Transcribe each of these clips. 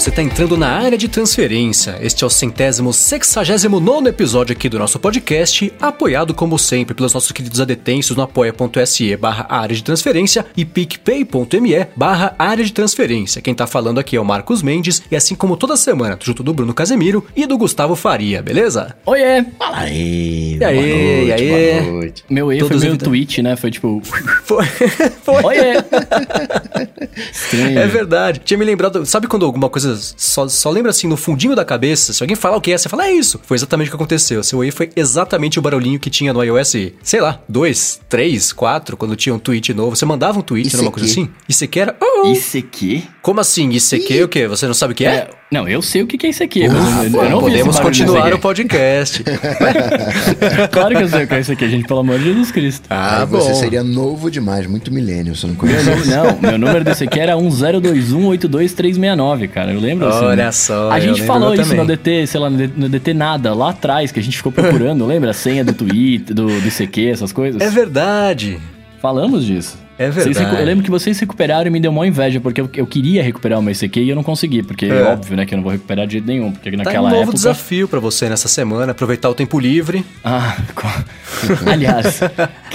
você está entrando na área de transferência. Este é o centésimo sexagésimo nono episódio aqui do nosso podcast, apoiado como sempre pelos nossos queridos adetensos no apoia.se barra área de transferência e picpay.me barra área de transferência. Quem tá falando aqui é o Marcos Mendes e assim como toda semana, junto do Bruno Casemiro e do Gustavo Faria, beleza? Oiê! Fala aí! E aí, e aí? Boa noite. Meu erro Todos foi meio tweet, né? Foi tipo... Foi. Foi. Oiê! Estranho. É verdade. Tinha me lembrado. Sabe quando alguma coisa só, só lembra assim no fundinho da cabeça? Se alguém falar o que é, você fala, é isso. Foi exatamente o que aconteceu. Seu aí foi exatamente o barulhinho que tinha no iOS, sei lá, 2, 3, 4, quando tinha um tweet novo. Você mandava um tweet, era uma coisa assim? Isso aqui era. Oh, oh. Isso aqui? Como assim? Isso aqui o quê? Você não sabe o que é? É, não, eu sei o que que é isso aqui, mas eu, eu não Podemos continuar o podcast. Claro que eu sei o que é isso aqui, gente, pelo amor de Jesus Cristo. ah, Aí bom. você seria novo demais, muito milênio, você não Meu conhece. nome, não, meu número desse aqui era 1021823969, cara. Eu lembro assim. Olha só, A gente falou isso também. no DT, sei lá, no DT nada, lá atrás, que a gente ficou procurando, lembra? A senha do Twitter, do, do ICQ, essas coisas. É verdade. Falamos disso. É verdade. recu- eu lembro que vocês recuperaram e me deu mó inveja, porque eu, eu queria recuperar o meu ICQ e eu não consegui, porque é óbvio, né, que eu não vou recuperar de jeito nenhum, porque Tá naquela um novo época... desafio pra você nessa semana, aproveitar o tempo livre. Ah, aliás,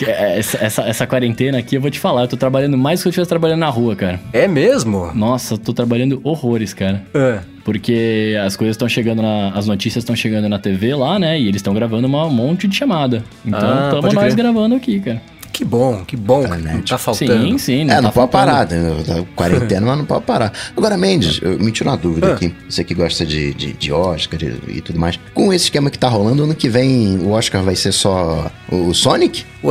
essa, essa, essa quarentena aqui, eu vou te falar, eu tô trabalhando mais do que eu estivesse trabalhando na rua, cara. É mesmo? Nossa, eu tô trabalhando horrores, cara. É. Porque as coisas estão chegando na. As notícias estão chegando na TV lá, né? E eles estão gravando uma- um monte de chamada. Então, Ah, estamos nós crer. gravando aqui, cara. Que bom, que bom. que. Não tá faltando. Sim, sim. É, não tá pode faltando. parar, né? Tá quarentena, mas não pode parar. Agora, Mendes, eu me tiro uma dúvida Ah. aqui. Você que gosta de, de, de Oscar e, e tudo mais. Com esse esquema que tá rolando, ano que vem o Oscar vai ser só o Sonic?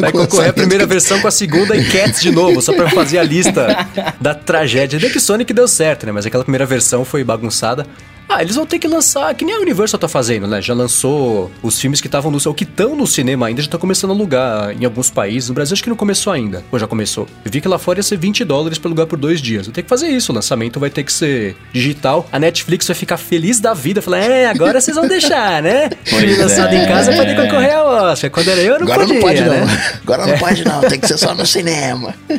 Vai concorrer a primeira versão com a segunda e Cats de novo, só pra fazer a lista da tragédia. Bem que Sonic deu certo, né? Mas aquela primeira versão foi bagunçada. Ah, eles vão ter que lançar, que nem a Universal tá fazendo, né? Já lançou os filmes que estavam no ou que estão no cinema ainda, já tá começando a alugar em alguns países. No Brasil acho que não começou ainda. Ou já começou. Eu vi que lá fora ia ser 20 dólares pra alugar por dois dias. Vai ter que fazer isso, o lançamento vai ter que ser digital. A Netflix vai ficar feliz da vida, falar, é, agora vocês vão deixar, né? Filme Pois lançado é. em casa que concorrer ao Oscar. Quando era eu, não Agora podia, não pode, né? não. Agora não pode, não. Tem que ser só no cinema.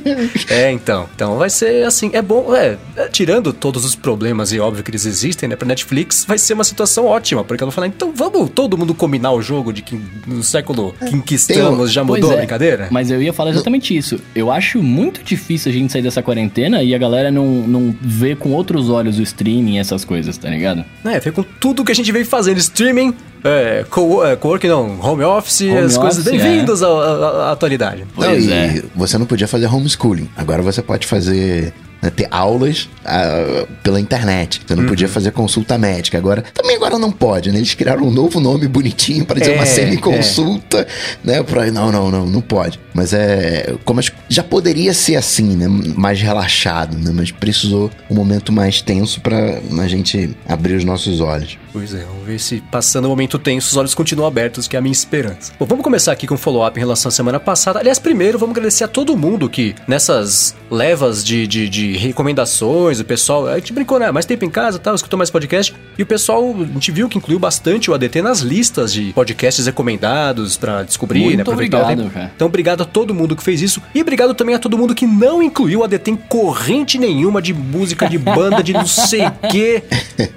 É, então. Então vai ser assim, é bom, é, é, tirando todos os problemas e óbvio que eles existem, né, pra Netflix, vai ser uma situação ótima, porque ela vai falar, então vamos todo mundo combinar o jogo de que no século em que estamos já mudou a é, brincadeira? Mas eu ia falar exatamente isso. Eu acho muito difícil a gente sair dessa quarentena e a galera não, não ver com outros olhos o streaming e essas coisas, tá ligado? É, foi com tudo que a gente veio fazendo, streaming, é, co é, co-work não, home office, Home as coisas, office, bem-vindos à, à- à atualidade. Não, Pois e é. você não podia fazer homeschooling. Agora você pode fazer. Né, ter aulas ah, pela internet. Você não Uhum. podia fazer consulta médica. Agora, também agora não pode, né? Eles criaram um novo nome bonitinho para dizer É, uma semi-consulta, né? Pra, não, não, não, não pode. Mas é. Como as- já poderia ser assim, né? Mais relaxado, né? Mas precisou um momento mais tenso para a gente abrir os nossos olhos. Pois é, vamos ver se passando o momento tenso, os olhos continuam abertos, que é a minha esperança. Bom, vamos começar aqui com um follow-up em relação à semana passada. Aliás, primeiro, vamos agradecer a todo mundo que nessas levas de, de, de recomendações, o pessoal, a gente brincou, né? Mais tempo em casa, tal, escutou mais podcast. E o pessoal, a gente viu que incluiu bastante o ADT nas listas de podcasts recomendados pra descobrir, Muito né? Aproveitar o obrigado, tempo. cara. Então, obrigado a todo mundo que fez isso. E obrigado também a todo mundo que não incluiu o ADT em corrente nenhuma de música, de banda, de não sei o quê.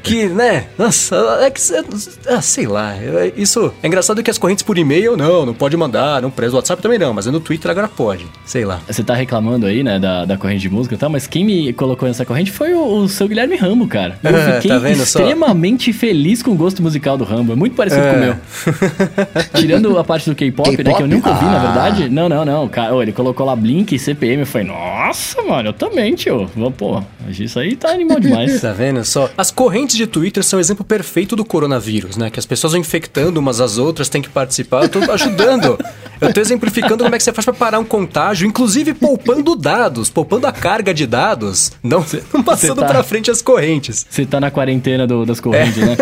Que, né? Nossa, é que. Ah, sei lá. é- Isso. É engraçado que as correntes por e-mail, não, não pode mandar, não presta. WhatsApp também não, mas no Twitter agora pode. Sei lá. Você tá reclamando aí, né, da, da corrente de música e tal, mas quem me colocou nessa corrente foi o, o seu Guilherme Rambo, cara. Eu Ah, fiquei tá vendo só? extremamente feliz com o gosto musical do Rambo. É muito parecido com o meu. Tirando a parte do K-pop, né, que eu nunca ouvi, na Ah. verdade. Não, não, não. Cara, ele colocou lá Blink e CPM. Eu falei, nossa, mano, eu também, tio. Pô, isso aí tá animal demais. Tá vendo só? As correntes de Twitter são o exemplo perfeito do coronavírus, né? Que as pessoas vão infectando umas às outras, têm que participar. Eu tô ajudando. Eu tô exemplificando como é que você faz pra parar um contágio, inclusive poupando dados, poupando a carga de dados, não, não passando tá- pra frente as correntes. Você tá na quarentena do- das correntes, né?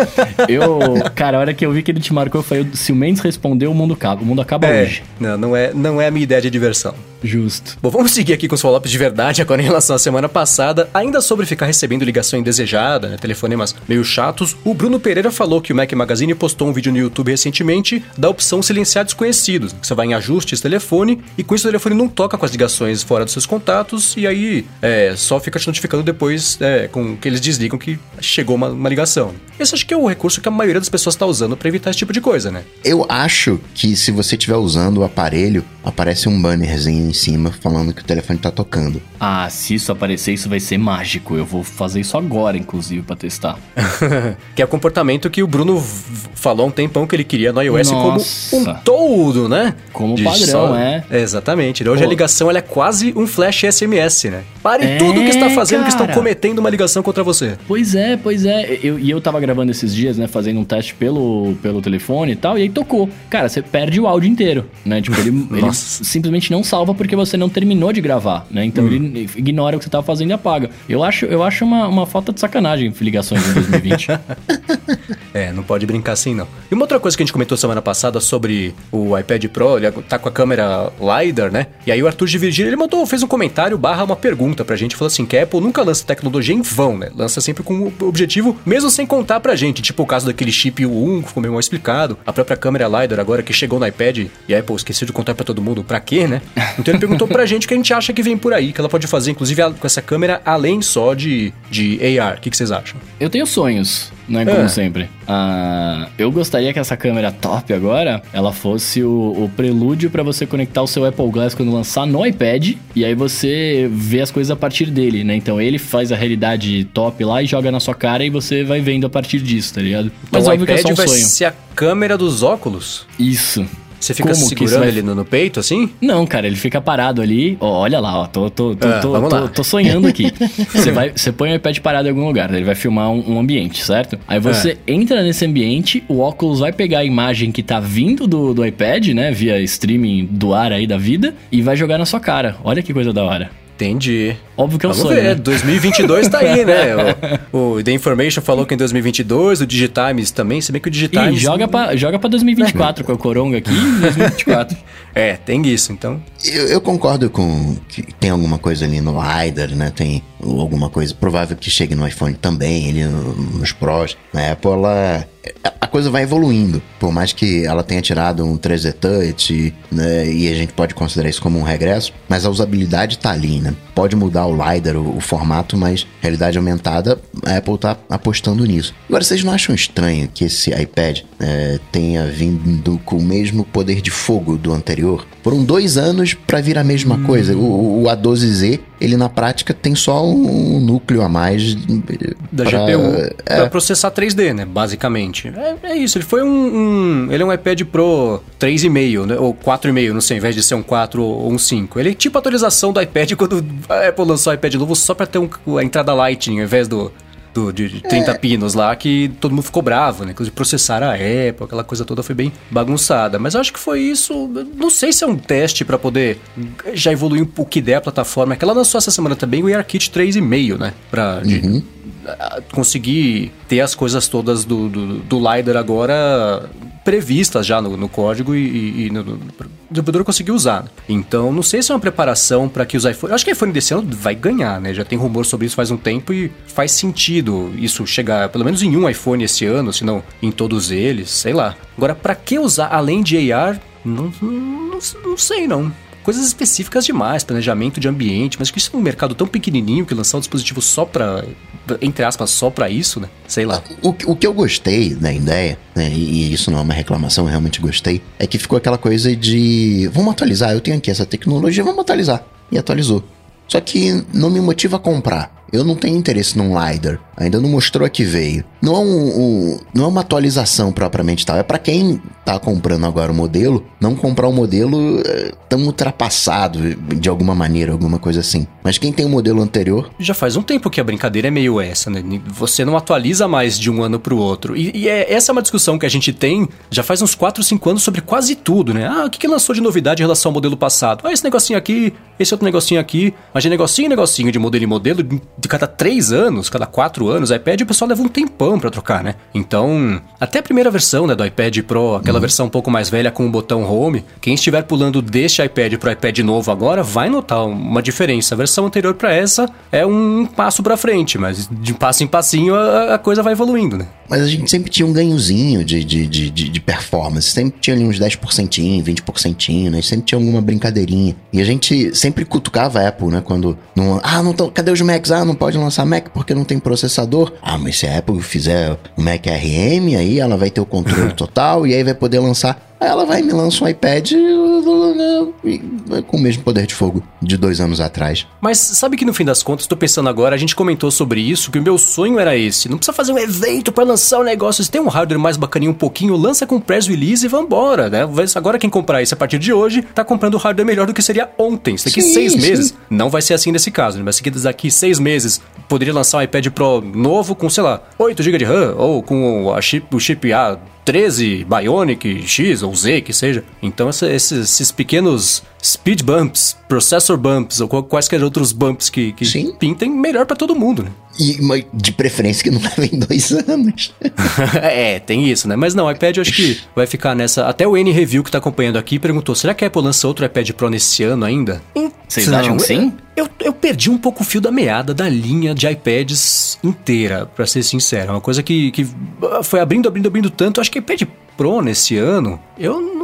Eu, cara, a hora que eu vi que ele te marcou, foi se o Mendes respondeu, o mundo acaba. O mundo acaba É, hoje. não, não é, não é a minha ideia de diversão. Justo. Bom, vamos seguir aqui com os follow-ups de verdade agora em relação à semana passada. Ainda sobre ficar recebendo ligação indesejada, né, telefonemas meio chatos, o Bruno Pereira falou que o Mac Magazine postou um vídeo no YouTube recentemente da opção silenciar desconhecidos. Você vai em ajustes telefone e com isso o telefone não toca com as ligações fora dos seus contatos e aí é, só fica te notificando depois é, com que eles desligam que chegou uma, uma ligação. Esse acho que é o recurso que a maioria das pessoas está usando para evitar esse tipo de coisa, né? Eu acho que se você estiver usando o aparelho, aparece um bannerzinho em cima falando que o telefone tá tocando. Ah, se isso aparecer, isso vai ser mágico. Eu vou fazer isso agora, inclusive, para testar. que é o comportamento que o Bruno falou há um tempão que ele queria no iOS Nossa. como um todo, né? Como De padrão, só- é. Exatamente. Hoje Pô. a ligação ela é quase um flash SMS, né? Pare É, tudo que está fazendo que estão cara. cometendo uma ligação contra você. Pois é, pois é. Eu- E eu, tava gravando esses dias, né? Fazendo um teste pelo, pelo telefone e tal, e aí tocou. Cara, você perde o áudio inteiro, né? Tipo, ele, ele simplesmente não salva porque você não terminou de gravar, né? Então Hum. ele ignora o que você tava fazendo e apaga. Eu acho, eu acho uma, uma falta de sacanagem ligações em 2020. É, não pode brincar assim, não. E uma outra coisa que a gente comentou semana passada sobre o iPad Pro, ele tá com a câmera LiDAR, né? E aí o Arthur de Virgínia, ele mandou, fez um comentário barra uma pergunta pra gente, falou assim, que a Apple nunca lança tecnologia em vão, né? Lança sempre com o objetivo, mesmo sem contar pra gente, tipo o caso daquele chip U1, que ficou meio mal explicado, a própria câmera LiDAR agora que chegou no iPad, e a Apple esqueceu de contar pra todo mundo pra quê, né? Então ele perguntou pra gente o que a gente acha que vem por aí, que ela pode fazer, inclusive, com essa câmera, além só de, de AR. O que, que vocês acham? Eu tenho sonhos, né? Como É. sempre. Ah, eu gostaria que essa câmera top agora, ela fosse o, o prelúdio pra você conectar o seu Apple Glass quando lançar no iPad. E aí você vê as coisas a partir dele, né? Então ele faz a realidade top lá e joga na sua cara e você vai vendo a partir disso, tá ligado? Mas Então, o é iPad só um vai sonho. ser a câmera dos óculos? Isso. Você fica Como segurando vai- ele no, no peito, assim? Não, cara, ele fica parado ali. Ó, olha lá, ó, tô, tô, tô, Ah, tô, tô- tô sonhando aqui. Você vai, você põe o iPad parado em algum lugar, ele vai filmar um, um ambiente, certo? Aí você É. entra nesse ambiente, o óculos vai pegar a imagem que tá vindo do, do iPad, né, via streaming do ar aí da vida, e vai jogar na sua cara. Olha que coisa da hora. Entendi. Óbvio que é um Vamos sonho, ver, né? 2022 tá aí, né? O, o The Information falou que em 2022, o Digitimes também, se bem que o E Digitimes... joga pra, joga pra 2024 com a Coronga aqui, 2024. É, tem isso, então... Eu, eu concordo com que tem alguma coisa ali no LiDAR, né? Tem alguma coisa provável que chegue no iPhone também, no- nos Pros. Na Apple, ela, a coisa vai evoluindo. Por mais que ela tenha tirado um 3D Touch, né? E a gente pode considerar isso como um regresso, mas a usabilidade tá ali, né? Pode mudar o LiDAR, o, o formato, mas realidade aumentada, a Apple tá apostando nisso. Agora, vocês não acham estranho que esse iPad é, tenha vindo com o mesmo poder de fogo do anterior? Foram dois anos pra vir a mesma coisa. O, o A12Z, ele na prática tem só um núcleo a mais Da pra- GPU é. pra processar 3D, né? Basicamente. É, é isso, ele foi um, um- Ele é um iPad Pro 3,5, né? Ou 4,5, não sei, ao invés de ser um 4 ou um 5. Ele é tipo a atualização do iPad quando a Apple lançou o iPad novo só pra ter um- a entrada Lightning, ao invés do. Do- de de 30 pinos lá, que todo mundo ficou bravo, né? Inclusive processaram a Apple, aquela coisa toda foi bem bagunçada. Mas eu acho que foi isso. Não sei se é um teste pra poder já evoluir o que der a plataforma. É que ela lançou essa semana também o AirKit 3,5, né? Pra, de- a- conseguir ter as coisas todas do, do, do LiDAR agora previstas já no, no código e, e- no, no, o desenvolvedor conseguir usar. Então, não sei se é uma preparação para que os iPhones... Acho que o iPhone desse ano vai ganhar, né? Já tem rumor sobre isso faz um tempo e faz sentido isso chegar pelo menos em um iPhone esse ano, se não em todos eles, sei lá. Agora, para que usar além de AR? Não, não, não sei, não coisas específicas demais, planejamento de ambiente, mas que isso é um mercado tão pequenininho que lançar um dispositivo só pra, entre aspas, só pra isso, né? Sei lá. O, o que eu gostei da ideia, né, e isso não é uma reclamação, eu realmente gostei, é que ficou aquela coisa de vamos atualizar, eu tenho aqui essa tecnologia, vamos atualizar. E atualizou. Só que não me motiva a comprar. Eu não tenho interesse num LiDAR. Ainda não mostrou a que veio. Não é, um, um- não é uma atualização propriamente tal. É pra quem tá comprando agora o modelo, não comprar um modelo eh, tão ultrapassado de alguma maneira, alguma coisa assim. Mas quem tem o modelo anterior, Já faz um tempo que a brincadeira é meio essa, né? Você não atualiza mais de um ano pro outro. E, e é, essa é uma discussão que a gente tem já faz uns 4, 5 anos sobre quase tudo, né? Ah, o que, que lançou de novidade em relação ao modelo passado? Ah, esse negocinho aqui, esse outro negocinho aqui. Mas de negocinho negocinho, de modelo em modelo, de cada 3 anos, cada 4 anos, iPad, o pessoal leva um tempão tempão para trocar, né? Então, até a primeira versão né, do iPad Pro, aquela uhum. versão um pouco mais velha com o botão Home, quem estiver pulando deste iPad pro iPad novo agora vai notar uma diferença. A versão anterior para essa é um passo para frente, mas de passo em passinho a, a, coisa vai evoluindo, né? Mas a gente sempre tinha um ganhozinho de, de, de, de performance, sempre tinha ali uns 10%, 20%, né? Sempre tinha alguma brincadeirinha. E a gente sempre cutucava a Apple, né? Quando não, ah, não tô, cadê os Macs? Ah, não pode lançar Mac porque não tem processador. Ah, mas se a Apple fizer o Mac RM, aí ela vai ter o controle total e aí vai poder lançar ela vai e me lança um iPad com o mesmo poder de fogo de dois anos atrás. Mas sabe que no fim das contas, tô pensando agora, a gente comentou sobre isso, que o meu sonho era esse. Não precisa fazer um evento para lançar o um negócio. Se tem um hardware mais bacaninho um pouquinho, lança com press release e vambora, né? Agora quem comprar isso a partir de hoje, tá comprando hardware melhor do que seria ontem. Daqui sim, seis sim. meses. Não vai ser assim nesse caso, né? Mas daqui seis meses, poderia lançar um iPad Pro novo com, sei lá, 8 GB de RAM, ou com a chip, o chip A 13 Bionic X ou Z, que seja. Então esses, esses pequenos speed bumps, processor bumps ou quaisquer outros bumps que, que pintem, melhor para todo mundo, né? E de preferência que não levem dois anos. é, tem isso, né? Mas não, o iPad eu acho que vai ficar nessa. Até o N Review que tá acompanhando aqui perguntou: será que a Apple lança outro iPad Pro nesse ano ainda? Vocês acham que sim? Eu, eu perdi um pouco o fio da meada da linha de iPads inteira, para ser sincero. É uma coisa que, que foi abrindo, abrindo, abrindo tanto. Acho que iPad Pro nesse ano, eu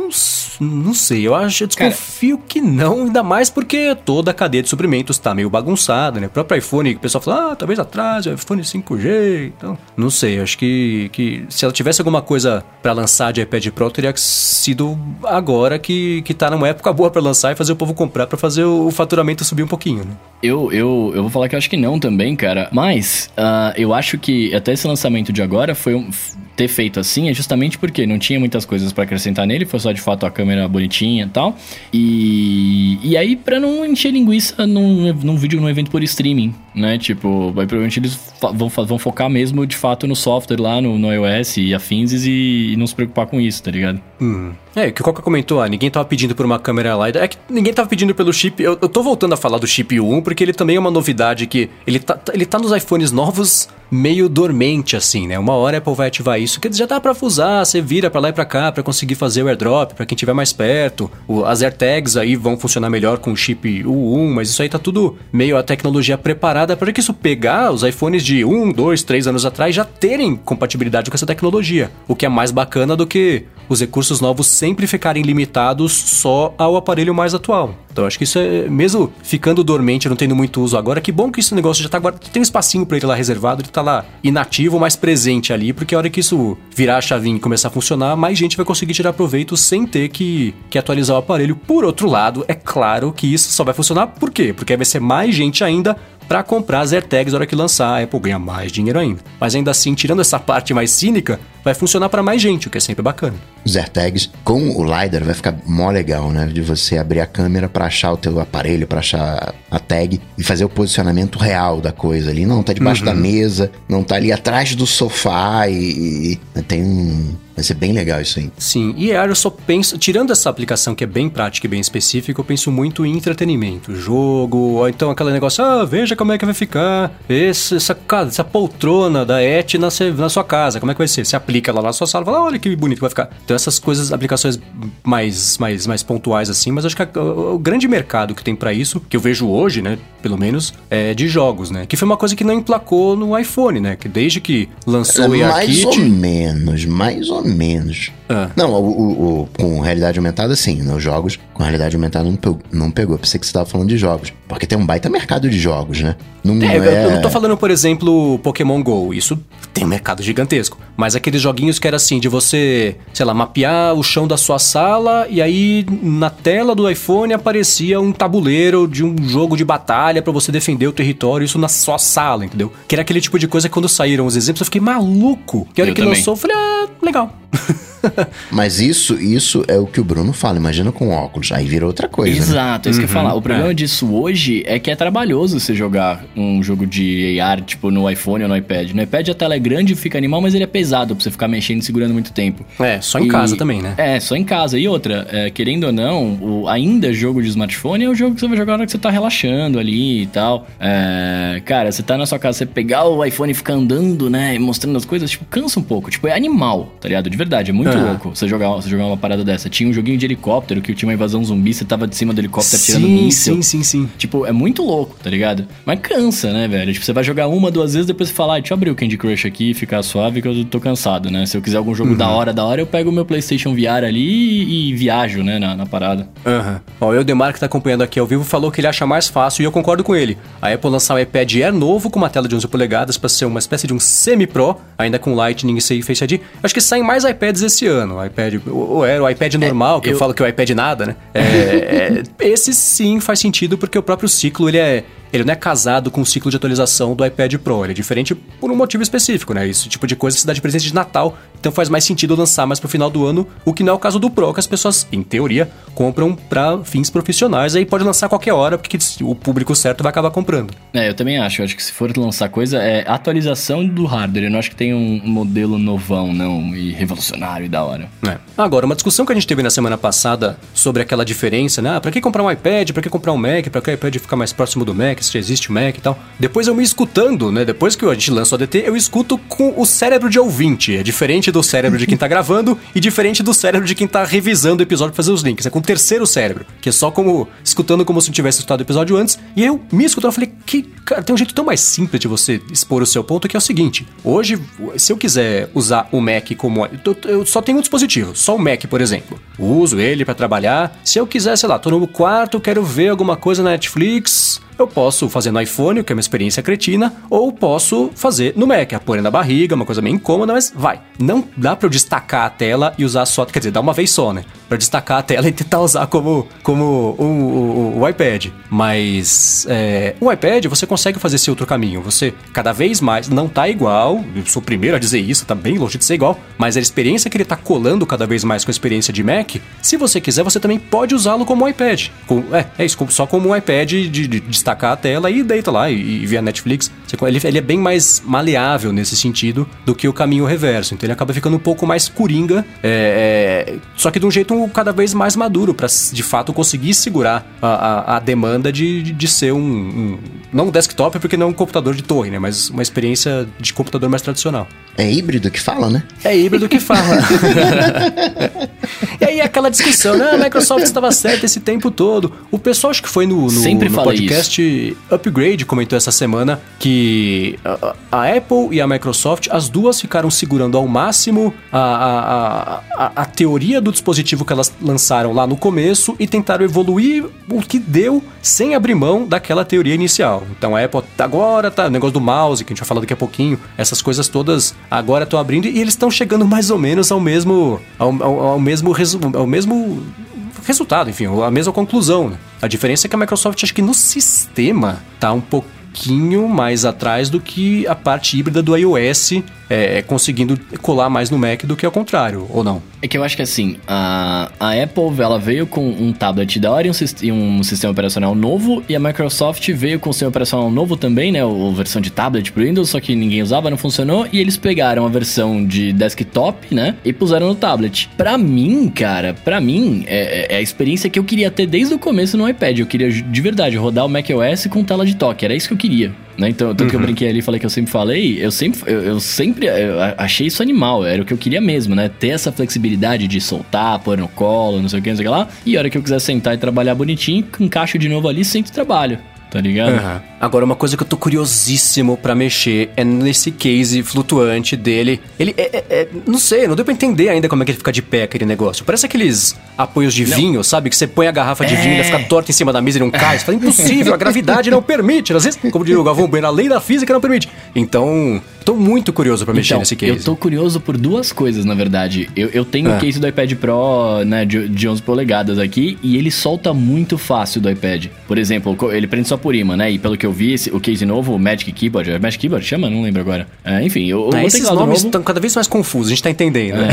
não, sei. Eu acho, eu desconfio Cara, que não, ainda mais porque toda a cadeia de suprimentos tá meio bagunçada, né? O próprio iPhone, o pessoal fala, ah, talvez atrás, o iPhone 5G. Então, não sei. Acho que, que se ela tivesse alguma coisa para lançar de iPad Pro, teria sido agora que, que tá numa época boa para lançar e fazer o povo comprar para fazer o, o faturamento subir um pouquinho, né? Eu, eu, eu vou falar que eu acho que não também, cara. Mas uh, eu acho que até esse lançamento de agora foi um, ter feito assim é justamente porque não tinha muitas coisas para acrescentar nele, foi só de fato a câmera bonitinha e tal. E, e aí, pra não encher linguiça num, num vídeo, num evento por streaming, né? Tipo, vai, provavelmente eles vão, vão focar mesmo de fato no software lá, no, no iOS e afins e, e não se preocupar com isso, tá ligado? Hum. É, o que o Coca comentou, ah, ninguém tava pedindo por uma câmera LiDAR. É que ninguém tava pedindo pelo chip. Eu, eu tô voltando a falar do chip 1 porque ele também é uma novidade que ele tá, ele tá nos iPhones novos meio dormente, assim, né? Uma hora a Apple vai ativar isso, que já dá pra usar, você vira pra lá e pra cá pra conseguir fazer o airdrop pra quem tiver mais perto. O, as AirTags aí vão funcionar melhor com o chip U1, mas isso aí tá tudo meio a tecnologia preparada para que isso pegar os iPhones de 1, 2, 3 anos atrás já terem compatibilidade com essa tecnologia. O que é mais bacana do que os recursos novos sempre ficarem limitados só ao aparelho mais atual. Então acho que isso é, mesmo ficando dormente, não tendo muito uso agora, que bom que esse negócio já tá agora, tem um espacinho para ele lá reservado, ele tá lá inativo, mas presente ali, porque a hora que isso virar a chavinha e começar a funcionar, mais gente vai conseguir tirar proveito sem ter que, que atualizar o aparelho. Por outro lado, é claro que isso só vai funcionar por quê? Porque vai ser mais gente ainda para comprar as AirTags na hora que lançar, a Apple ganha mais dinheiro ainda. Mas ainda assim, tirando essa parte mais cínica, vai funcionar para mais gente, o que é sempre bacana. Os AirTags com o LiDAR vai ficar mó legal, né? De você abrir a câmera para achar o teu aparelho, para achar a tag e fazer o posicionamento real da coisa ali. Não tá debaixo uhum. da mesa, não tá ali atrás do sofá e, e tem um Vai ser bem legal isso aí. Sim, e eu só penso, tirando essa aplicação que é bem prática e bem específica, eu penso muito em entretenimento, jogo, ou então aquele negócio, ah, veja como é que vai ficar esse, essa, essa poltrona da Et na, na sua casa, como é que vai ser? Você aplica lá na sua sala, fala, olha que bonito que vai ficar. Então essas coisas, aplicações mais, mais, mais pontuais assim, mas acho que a, o, o grande mercado que tem para isso, que eu vejo hoje, né, pelo menos, é de jogos, né, que foi uma coisa que não emplacou no iPhone, né, que desde que lançou o ARKit... Mais ou menos, mais ou menos. Ah. Não, o, o, o, com realidade aumentada, sim. Nos jogos, com realidade aumentada não pegou. Não pegou. Pensei que você estava falando de jogos. Porque tem um baita mercado de jogos, né? Não é, é... Eu não tô falando, por exemplo, Pokémon GO. Isso tem um mercado gigantesco. Mas aqueles joguinhos que era assim, de você, sei lá, mapear o chão da sua sala e aí na tela do iPhone aparecia um tabuleiro de um jogo de batalha para você defender o território, isso na sua sala, entendeu? Que era aquele tipo de coisa que quando saíram os exemplos eu fiquei maluco. Que a hora eu que também. lançou eu falei, ah, legal. Mas isso, isso é o que o Bruno fala. Imagina com óculos. Aí vira outra coisa. né? Exato, é isso que eu ia Uhum, falar. O problema é. disso hoje é que é trabalhoso você jogar um jogo de AR, tipo, no iPhone ou no iPad. No iPad a tela é grande, fica animal, mas ele é pesado pra você ficar mexendo e segurando muito tempo. É, só em E- casa também, né? É, só em casa. E outra, é, querendo ou não, o, ainda jogo de smartphone é o jogo que você vai jogar na hora que você tá relaxando ali e tal. É, cara, você tá na sua casa, você pegar o iPhone e ficar andando, né, e mostrando as coisas, tipo, cansa um pouco. Tipo, é animal, tá ligado? De verdade, é muito Aham. louco você jogar, você jogar uma parada dessa. Tinha um joguinho de helicóptero que tinha uma invasão zumbi, você tava de cima do helicóptero tirando Sim, míssil. sim, sim, sim. Tipo, é muito louco, tá ligado? Mas cansa, né, velho? Tipo, você vai jogar uma, duas vezes, depois você fala, ah, deixa eu abrir o Candy Crush aqui e ficar suave que eu tô cansado, né? Se eu quiser algum jogo da hora, da hora, eu pego o meu PlayStation VR ali e, e viajo, né, na, na parada. Aham. Ó, o Eudemar, que tá acompanhando aqui ao vivo, falou que ele acha mais fácil e eu concordo com ele. A Apple lançar o iPad Air novo com uma tela de 11 polegadas pra ser uma espécie de um semi-pro, ainda com Lightning e Face ID. Acho que saem mais iPads esse ano. O iPad, o o Air, o iPad normal, que eu... eu- falo que é o iPad nada, né? É, é, esse sim faz sentido porque o próprio ciclo, ele é... Ele não é casado com o ciclo de atualização do iPad Pro. Ele é diferente por um motivo específico, né? Esse tipo de coisa se dá de presente de Natal. Então faz mais sentido lançar mais pro final do ano, o que não é o caso do Pro, que as pessoas, em teoria, compram pra fins profissionais. Aí pode lançar a qualquer hora, porque o público certo vai acabar comprando. É, eu também acho. Eu acho que se for lançar coisa, é atualização do hardware. Eu não acho que tem um modelo novão, não, e revolucionário e da hora. É. Agora, uma discussão que a gente teve na semana passada sobre aquela diferença, né? Ah, pra que comprar um iPad? Pra que comprar um Mac? Pra que o iPad ficar mais próximo do Mac? Se existe o Mac e tal. Depois eu me escutando, né? Depois que a gente lança o ADT, eu escuto com o cérebro de ouvinte. É diferente do cérebro de quem tá gravando e diferente do cérebro de quem tá revisando o episódio pra fazer os links. É com o terceiro cérebro, que é só como escutando como se não tivesse escutado o episódio antes. E eu me escutando, eu falei, que cara, tem um jeito tão mais simples de você expor o seu ponto que é o seguinte: hoje, se eu quiser usar o Mac como. Eu, só tenho um dispositivo, só o Mac, por exemplo. Uso ele pra trabalhar. Se eu quiser, sei lá, tô no quarto, quero ver alguma coisa na Netflix. Eu posso fazer no iPhone, que é uma experiência cretina, ou posso fazer no Mac, apoio na barriga, uma coisa meio incômoda, mas vai. Não dá pra eu destacar a tela e usar só, quer dizer, dá uma vez só, né? Pra destacar a tela e tentar usar como, como o, o- o iPad. Mas é, o iPad você consegue fazer esse outro caminho. Você cada vez mais não tá igual. Eu sou o primeiro a dizer isso, tá bem longe de ser igual. Mas a experiência que ele tá colando cada vez mais com a experiência de Mac, se você quiser, você também pode usá-lo como um iPad. Com- é, é isso, só como um iPad de, de destacar a tela e deita lá e, e via Netflix. Ele, ele é bem mais maleável nesse sentido do que o caminho reverso. Então ele acaba ficando um pouco mais coringa, é, é, só que de um jeito cada vez mais maduro, pra de fato conseguir segurar a, a- a demanda de, de- de ser um, um- Não desktop, porque não é um computador de torre, né? Mas uma experiência de computador mais tradicional. É híbrido que fala, né? É híbrido que fala. e aí aquela discussão, né? A Microsoft estava certa esse tempo todo. O pessoal acho que foi no, no, Sempre no podcast Upgrade comentou essa semana que a, a Apple e a Microsoft, as duas ficaram segurando ao máximo a, a, a, a, a teoria do dispositivo que elas lançaram lá no começo e tentaram evoluir o que deu sem abrir mão daquela teoria inicial. Então a Apple agora tá, o negócio do mouse, que a gente vai falar daqui a pouquinho, essas coisas todas agora estão abrindo e eles estão chegando mais ou menos ao mesmo ao, ao, ao mesmo ao mesmo resultado, enfim, a mesma conclusão. Né? A diferença é que a Microsoft acho que no sistema tá um pouquinho mais atrás do que a parte híbrida do iOS é, conseguindo colar mais no Mac do que ao contrário, ou não? É que eu acho que assim, a, a Apple ela veio com um tablet da hora e um, um sistema operacional novo, e a Microsoft veio com um sistema operacional novo também, né? A versão de tablet pro Windows, só que ninguém usava, não funcionou, e eles pegaram a versão de desktop, né? E puseram no tablet. Pra mim, cara, pra mim, é, é a experiência que eu queria ter desde o começo no iPad. Eu queria de verdade rodar o macOS com tela de toque, era isso que eu queria. Né? Então, tanto que eu brinquei ali e falei que eu sempre falei, eu sempre, eu, eu sempre eu achei isso animal, era o que eu queria mesmo, né? Ter essa flexibilidade de soltar, pôr no colo, não sei o que, não sei o que lá. E a hora que eu quiser sentar e trabalhar bonitinho, encaixo de novo ali, sento e trabalho. Tá ligado? Agora, uma coisa que eu tô curiosíssimo pra mexer é nesse case flutuante dele. Ele é, é- é- Não sei, não deu pra entender ainda como é que ele fica de pé aquele negócio. Parece aqueles apoios de vinho, sabe? Que você põe a garrafa de É. vinho e ela fica torta em cima da mesa e não cai. Você fala, impossível, a gravidade não permite. Às vezes, como diria o Galvão Bueno, a lei da física não permite. Então, tô muito curioso pra mexer Então, nesse case. eu tô curioso por duas coisas, na verdade. Eu, eu tenho Ah. o case do iPad Pro, né, de, de 11 polegadas aqui, e ele solta muito fácil do iPad. Por exemplo, ele prende sua por imã, né? E pelo que eu vi, esse, o case novo, o Magic Keyboard, é Magic Keyboard? Chama? Não lembro agora. É, enfim, o, É, o esses teclado nomes novo... estão cada vez mais confusos, a gente tá entendendo, né?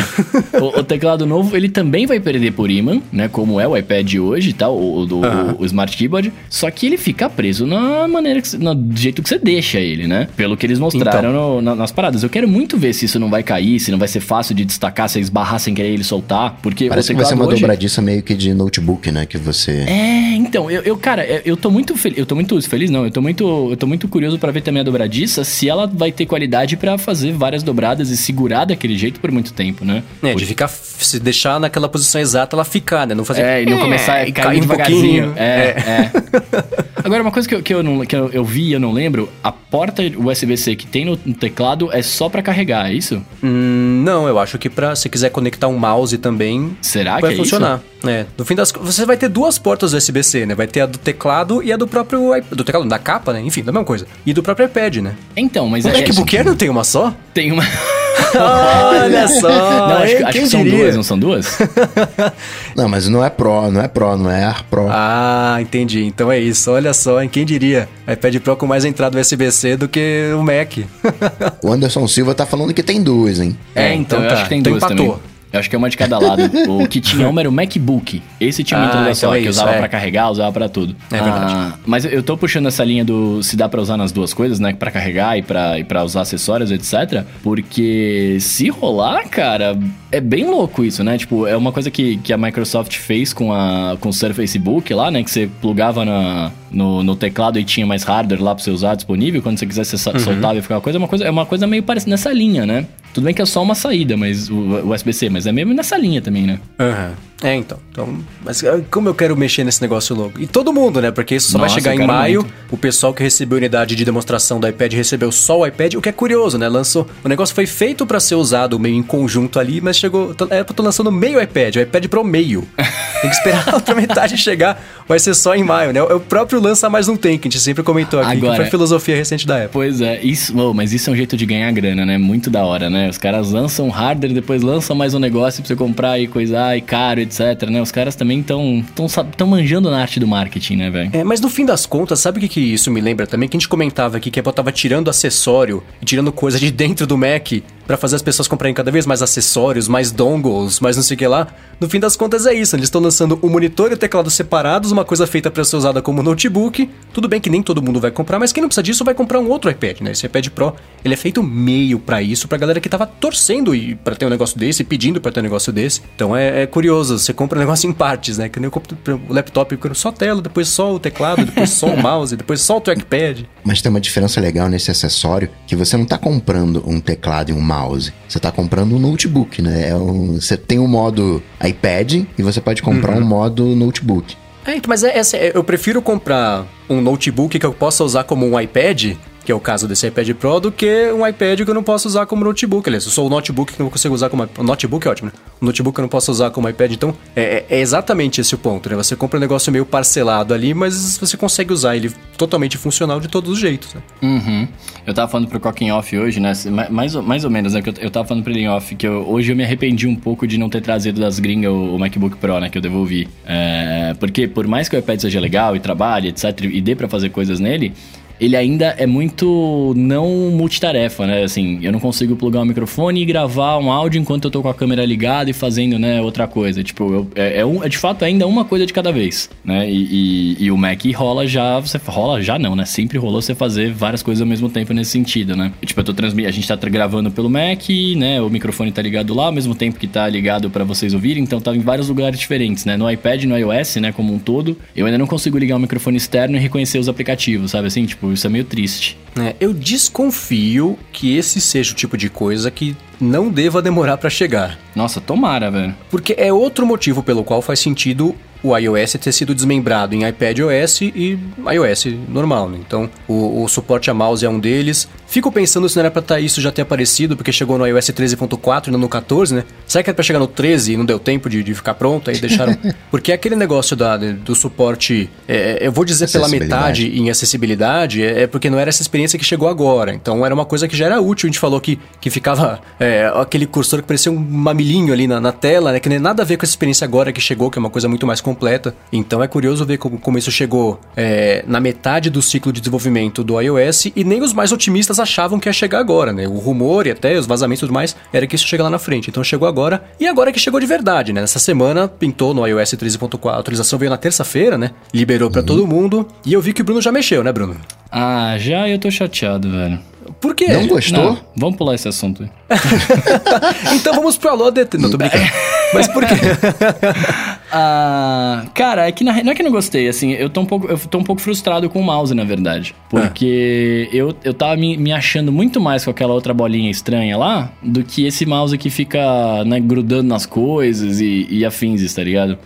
É. o, o teclado novo, ele também vai perder por imã, né? Como é o iPad hoje e tal, o, do- Aham. o, o Smart Keyboard. Só que ele fica preso na maneira, que, no jeito que você deixa ele, né? Pelo que eles mostraram no- na- nas paradas. Eu quero muito ver se isso não vai cair, se não vai ser fácil de destacar, se esbarrar sem querer ele soltar. Porque Parece o que vai ser uma hoje... dobradiça meio que de notebook, né? Que você. É, então, eu, eu, cara, eu- eu tô muito feliz. Eu tô muito feliz, não. Eu tô muito, eu tô muito curioso pra ver também a dobradiça, se ela vai ter qualidade pra fazer várias dobradas e segurar daquele jeito por muito tempo, né? É, de ficar, se deixar naquela posição exata, ela ficar, né? Não fazer... É, e não começar a cair um devagarzinho. pouquinho. É, é. Agora, uma coisa que eu, que eu, não, que eu, eu vi e eu não lembro, a porta USB-C que tem no, no teclado é só pra carregar, é isso? Hum, não, eu acho que pra se quiser conectar um mouse também, Será vai que é funcionar. É, no fim das contas, você vai ter duas portas USB-C, né? Vai ter a do teclado e a do próprio do teclado, da capa, né? Enfim, da mesma coisa. E do próprio iPad, né? Então, mas O é, MacBook Air não tem uma só? tem uma. Olha só! não, acho, que- hein? acho Quem que são diria? duas, não são duas? Não, mas não é Pro, não é Pro, não é Air Pro. Ah, entendi. Então é isso. Olha só, hein? Quem diria? iPad Pro com mais entrada USB-C do que o Mac. O Anderson Silva tá falando que tem duas, hein? É, então, então eu tá. acho que tem Então duas empatou. também. Eu acho que é uma de cada lado. o que tinha uma era o MacBook. Esse tinha uma Ah, entrada então é que isso, usava é. pra carregar, usava pra tudo. É verdade. Ah, mas eu tô puxando essa linha do se dá pra usar nas duas coisas, né? Pra carregar e pra, e pra usar acessórios, etc. Porque se rolar, cara, é bem louco isso, né? Tipo, é uma coisa que, que a Microsoft fez com, a, com o Surface Book lá, né? Que você plugava na, no, no teclado e tinha mais hardware lá pra você usar disponível. Quando você quisesse Uhum. sa- soltar e ficar uma coisa, é uma coisa, é uma coisa meio parecida nessa linha, né? Tudo bem que é só uma saída, mas o USB-C, mas é mesmo nessa linha também, né? Aham. É, então. então. Mas ah, como eu quero mexer nesse negócio louco? E todo mundo, né? Porque isso só Nossa, vai chegar em maio. muito. O pessoal que recebeu a unidade de demonstração do iPad recebeu só o iPad, o que é curioso, né? Lançou. O negócio foi feito pra ser usado meio em conjunto ali, mas chegou. É, eu tô lançando meio iPad, o iPad Pro meio. Tem que esperar a outra metade chegar. Vai ser só em maio, né? O próprio lança mais não tem, que a gente sempre comentou aqui, Agora- que foi filosofia recente da Apple. Pois é, isso, oh, mas isso é um jeito de ganhar grana, né? Muito da hora, né? Os caras lançam hardware, depois lançam mais um negócio pra você comprar e coisar e caro, etc, né? Os caras também estão tão, tão manjando na arte do marketing, né, velho? É, mas no fim das contas, sabe o que, que isso me lembra também? Que a gente comentava aqui que a Apple tava tirando acessório e tirando coisa de dentro do Mac pra fazer as pessoas comprarem cada vez mais acessórios, mais dongles, mais não sei o que lá. No fim das contas é isso, eles estão lançando o monitor e o teclado separados, uma coisa feita pra ser usada como notebook. Tudo bem que nem todo mundo vai comprar, mas quem não precisa disso vai comprar um outro iPad, né? Esse iPad Pro, ele é feito meio pra isso, pra galera que tava torcendo para ter um negócio desse, pedindo pra ter um negócio desse. Então é, é curioso, você compra um negócio em partes, né? Que nem o o laptop, só tela, depois só o teclado, depois só o mouse, depois só o trackpad. Mas tem uma diferença legal nesse acessório, que você não tá comprando um teclado e um mouse. Você tá comprando um notebook, né? É um, você tem um modo iPad e você pode comprar um modo notebook. É, mas é, essa- é- eu prefiro comprar um notebook que eu possa usar como um iPad, que é o caso desse iPad Pro, do que um iPad que eu não posso usar como notebook. Aliás, eu sou o notebook que eu não consigo usar como... Notebook é ótimo, né? O notebook eu não posso usar como iPad. Então, é, é- é exatamente esse o ponto, né? Você compra um negócio meio parcelado ali, mas você consegue usar ele totalmente funcional de todos os jeitos, né? Uhum. Eu tava falando pro Coquin Off hoje, né? ma- Mais, ou- mais ou menos, né? Que eu, tava falando pro ele off que eu- hoje eu me arrependi um pouco de não ter trazido das gringas o, o MacBook Pro, né? Que eu devolvi. É, porque por mais que o iPad seja legal e trabalhe, etc., e dê pra fazer coisas nele. Ele ainda é muito não multitarefa, né? Assim, eu não consigo plugar um microfone e gravar um áudio enquanto eu tô com a câmera ligada e fazendo, né, outra coisa. Tipo, eu- é, é, é de fato ainda uma coisa de cada vez, né? E, e- e o Mac rola já, você rola já não, né? Sempre rolou você fazer várias coisas ao mesmo tempo nesse sentido, né? Tipo, eu tô transmitindo, a gente tá gravando pelo Mac, né? O microfone tá ligado lá ao mesmo tempo que tá ligado pra vocês ouvirem, então tá em vários lugares diferentes, né? No iPad, no iOS, né, como um todo, eu ainda não consigo ligar um microfone externo e reconhecer os aplicativos, sabe assim? Tipo, isso é meio triste. É, eu desconfio que esse seja o tipo de coisa que não deva demorar pra chegar. Nossa, tomara, velho. Porque é outro motivo pelo qual faz sentido o iOS ter sido desmembrado em iPadOS e iOS normal, né? Então, o, o suporte a mouse é um deles. Fico pensando se não era pra tá, isso já ter aparecido, porque chegou no iOS 13.4 e não no 14, né? Será que era pra chegar no 13 e não deu tempo de, de ficar pronto? Aí deixaram. porque aquele negócio da, do suporte, é, eu vou dizer pela metade em acessibilidade, é, é, porque não era essa experiência que chegou agora. Então era uma coisa que já era útil. A gente falou que, que ficava é, aquele cursor que parecia um mamilinho ali na, na tela, né? Que nem nada a ver com essa experiência agora que chegou, que é uma coisa muito mais completa. Então é curioso ver como, como isso chegou é, na metade do ciclo de desenvolvimento do iOS e nem os mais otimistas achavam que ia chegar agora, né? O rumor e até os vazamentos e tudo mais era que isso chega lá na frente. Então chegou agora e agora é que chegou de verdade, né? Nessa semana pintou no iOS 13.4, a atualização veio na terça-feira, né? Liberou para uhum. todo mundo e eu vi que o Bruno já mexeu, né, Bruno? Ah, já eu tô chateado, velho. Por quê? Não gostou? Não, vamos pular esse assunto aí. então vamos pro Alô DT. Não, tô brincando. Mas por quê? ah, cara, é que na, não é que não gostei, assim, eu tô um pouco, eu tô um pouco frustrado com o mouse, na verdade. Porque ah. eu, eu tava me, me achando muito mais com aquela outra bolinha estranha lá do que esse mouse que fica né, grudando nas coisas e, e afins, tá ligado?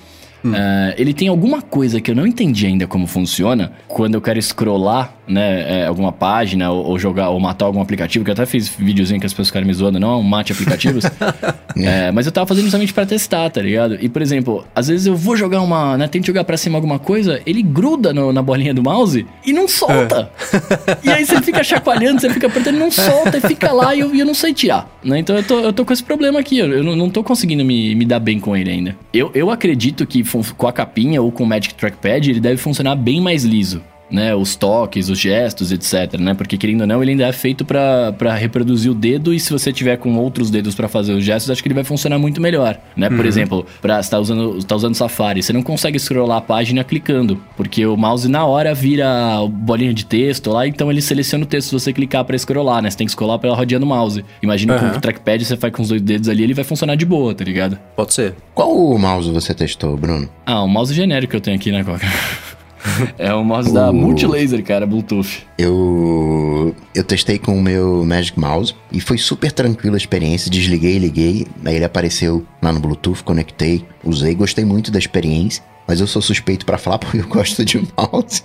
Hum. Uh, ele tem alguma coisa que eu não entendi ainda como funciona quando eu quero scrollar, né, é, alguma página ou, ou, jogar ou matar algum aplicativo, que eu até fiz videozinho que as pessoas ficaram me zoando, não, mate aplicativos. é, mas eu tava fazendo justamente para testar, tá ligado? E, por exemplo, às vezes eu vou jogar uma, né, tento jogar pra cima alguma coisa, ele gruda no, na bolinha do mouse e não solta. É. E aí você fica chacoalhando, você fica apertando, não solta e fica lá e eu, eu não sei tirar. Né? Então eu tô, eu tô com esse problema aqui, eu, eu não, não tô conseguindo me, me dar bem com ele ainda. Eu, eu acredito que com a capinha ou com o Magic Trackpad, ele deve funcionar bem mais liso. Né, os toques, os gestos, etc, né? Porque querendo ou não, ele ainda é feito para reproduzir o dedo e se você tiver com outros dedos para fazer os gestos, acho que ele vai funcionar muito melhor, né? Uhum. Por exemplo, para estar tá usando, tá usando Safari, você não consegue scrollar a página clicando, porque o mouse na hora vira bolinha de texto lá, então ele seleciona o texto se você clicar para scrollar, né? Você tem que scrollar pela rodinha do mouse. Imagina uhum. com o trackpad você faz com os dois dedos ali, ele vai funcionar de boa, tá ligado? Pode ser. Qual mouse você testou, Bruno? Ah, o mouse genérico que eu tenho aqui, né, Coca? É o mouse da Multilaser, cara, Bluetooth. Eu eu testei com o meu Magic Mouse e foi super tranquila a experiência. Desliguei, liguei, aí ele apareceu lá no Bluetooth, conectei, usei, gostei muito da experiência. Mas eu sou suspeito para falar porque eu gosto de mouse.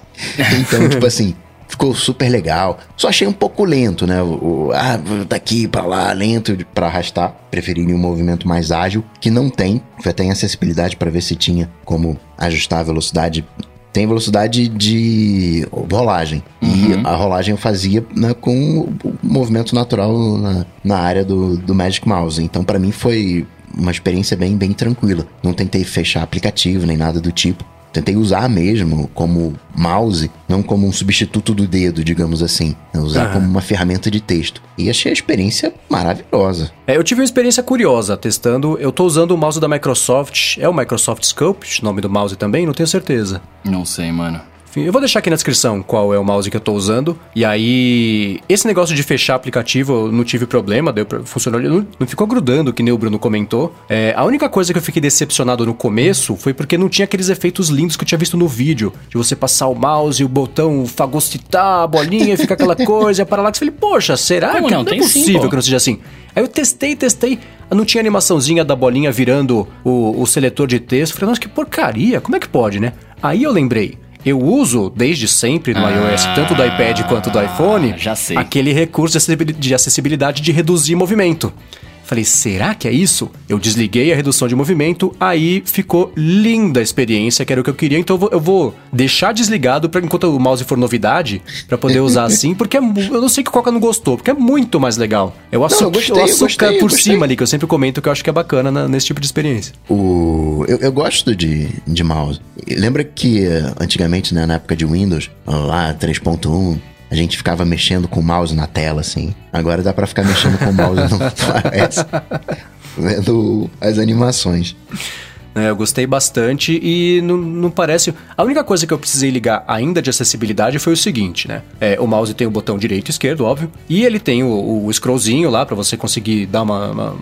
Então, tipo assim, ficou super legal. Só achei um pouco lento, né? O, o ah, daqui para lá, lento para arrastar. Preferi um movimento mais ágil, que não tem. Foi até em acessibilidade para ver se tinha como ajustar a velocidade. Tem velocidade de rolagem. Uhum. E a rolagem eu fazia né, com o movimento natural na, na área do, do Magic Mouse. Então, para mim, foi uma experiência bem, bem tranquila. Não tentei fechar aplicativo nem nada do tipo. Tentei usar mesmo como mouse, não como um substituto do dedo, digamos assim. Usar uhum. como uma ferramenta de texto. E achei a experiência maravilhosa. É, eu tive uma experiência curiosa testando. Eu tô usando o mouse da Microsoft. É o Microsoft Scope, nome do mouse também? Não tenho certeza. Não sei, mano. Enfim, eu vou deixar aqui na descrição qual é o mouse que eu tô usando. E aí, esse negócio de fechar aplicativo, eu não tive problema, deu pra, funcionou, não, não ficou grudando, que nem o Bruno comentou. É, a única coisa que eu fiquei decepcionado no começo foi porque não tinha aqueles efeitos lindos que eu tinha visto no vídeo. De você passar o mouse e o botão fagocitar a bolinha e fica aquela coisa, e para lá que você falei, poxa, será Como que não, não é possível sim, que não seja assim? Aí eu testei, testei, não tinha animaçãozinha da bolinha virando o, o seletor de texto. Falei, nossa, que porcaria, como é que pode, né? Aí eu lembrei, eu uso desde sempre no ah, iOS, tanto do iPad quanto do iPhone, já sei. aquele recurso de acessibilidade de reduzir movimento. Falei, será que é isso? Eu desliguei a redução de movimento, aí ficou linda a experiência, que era o que eu queria. Então eu vou, eu vou deixar desligado para enquanto o mouse for novidade, para poder usar assim, porque é, eu não sei que o Coca não gostou, porque é muito mais legal. Eu açúcar, eu açúcar por gostei. cima ali, que eu sempre comento que eu acho que é bacana na, nesse tipo de experiência. O, eu, eu gosto de, de mouse. Lembra que antigamente, né, na época de Windows, lá 3.1, a gente ficava mexendo com o mouse na tela, assim. Agora dá para ficar mexendo com o mouse no iOS, vendo as animações. É, eu gostei bastante e não, não, parece. A única coisa que eu precisei ligar ainda de acessibilidade foi o seguinte, né? É, o mouse tem o botão direito e esquerdo, óbvio, e ele tem o, o scrollzinho lá para você conseguir dar uma, uma,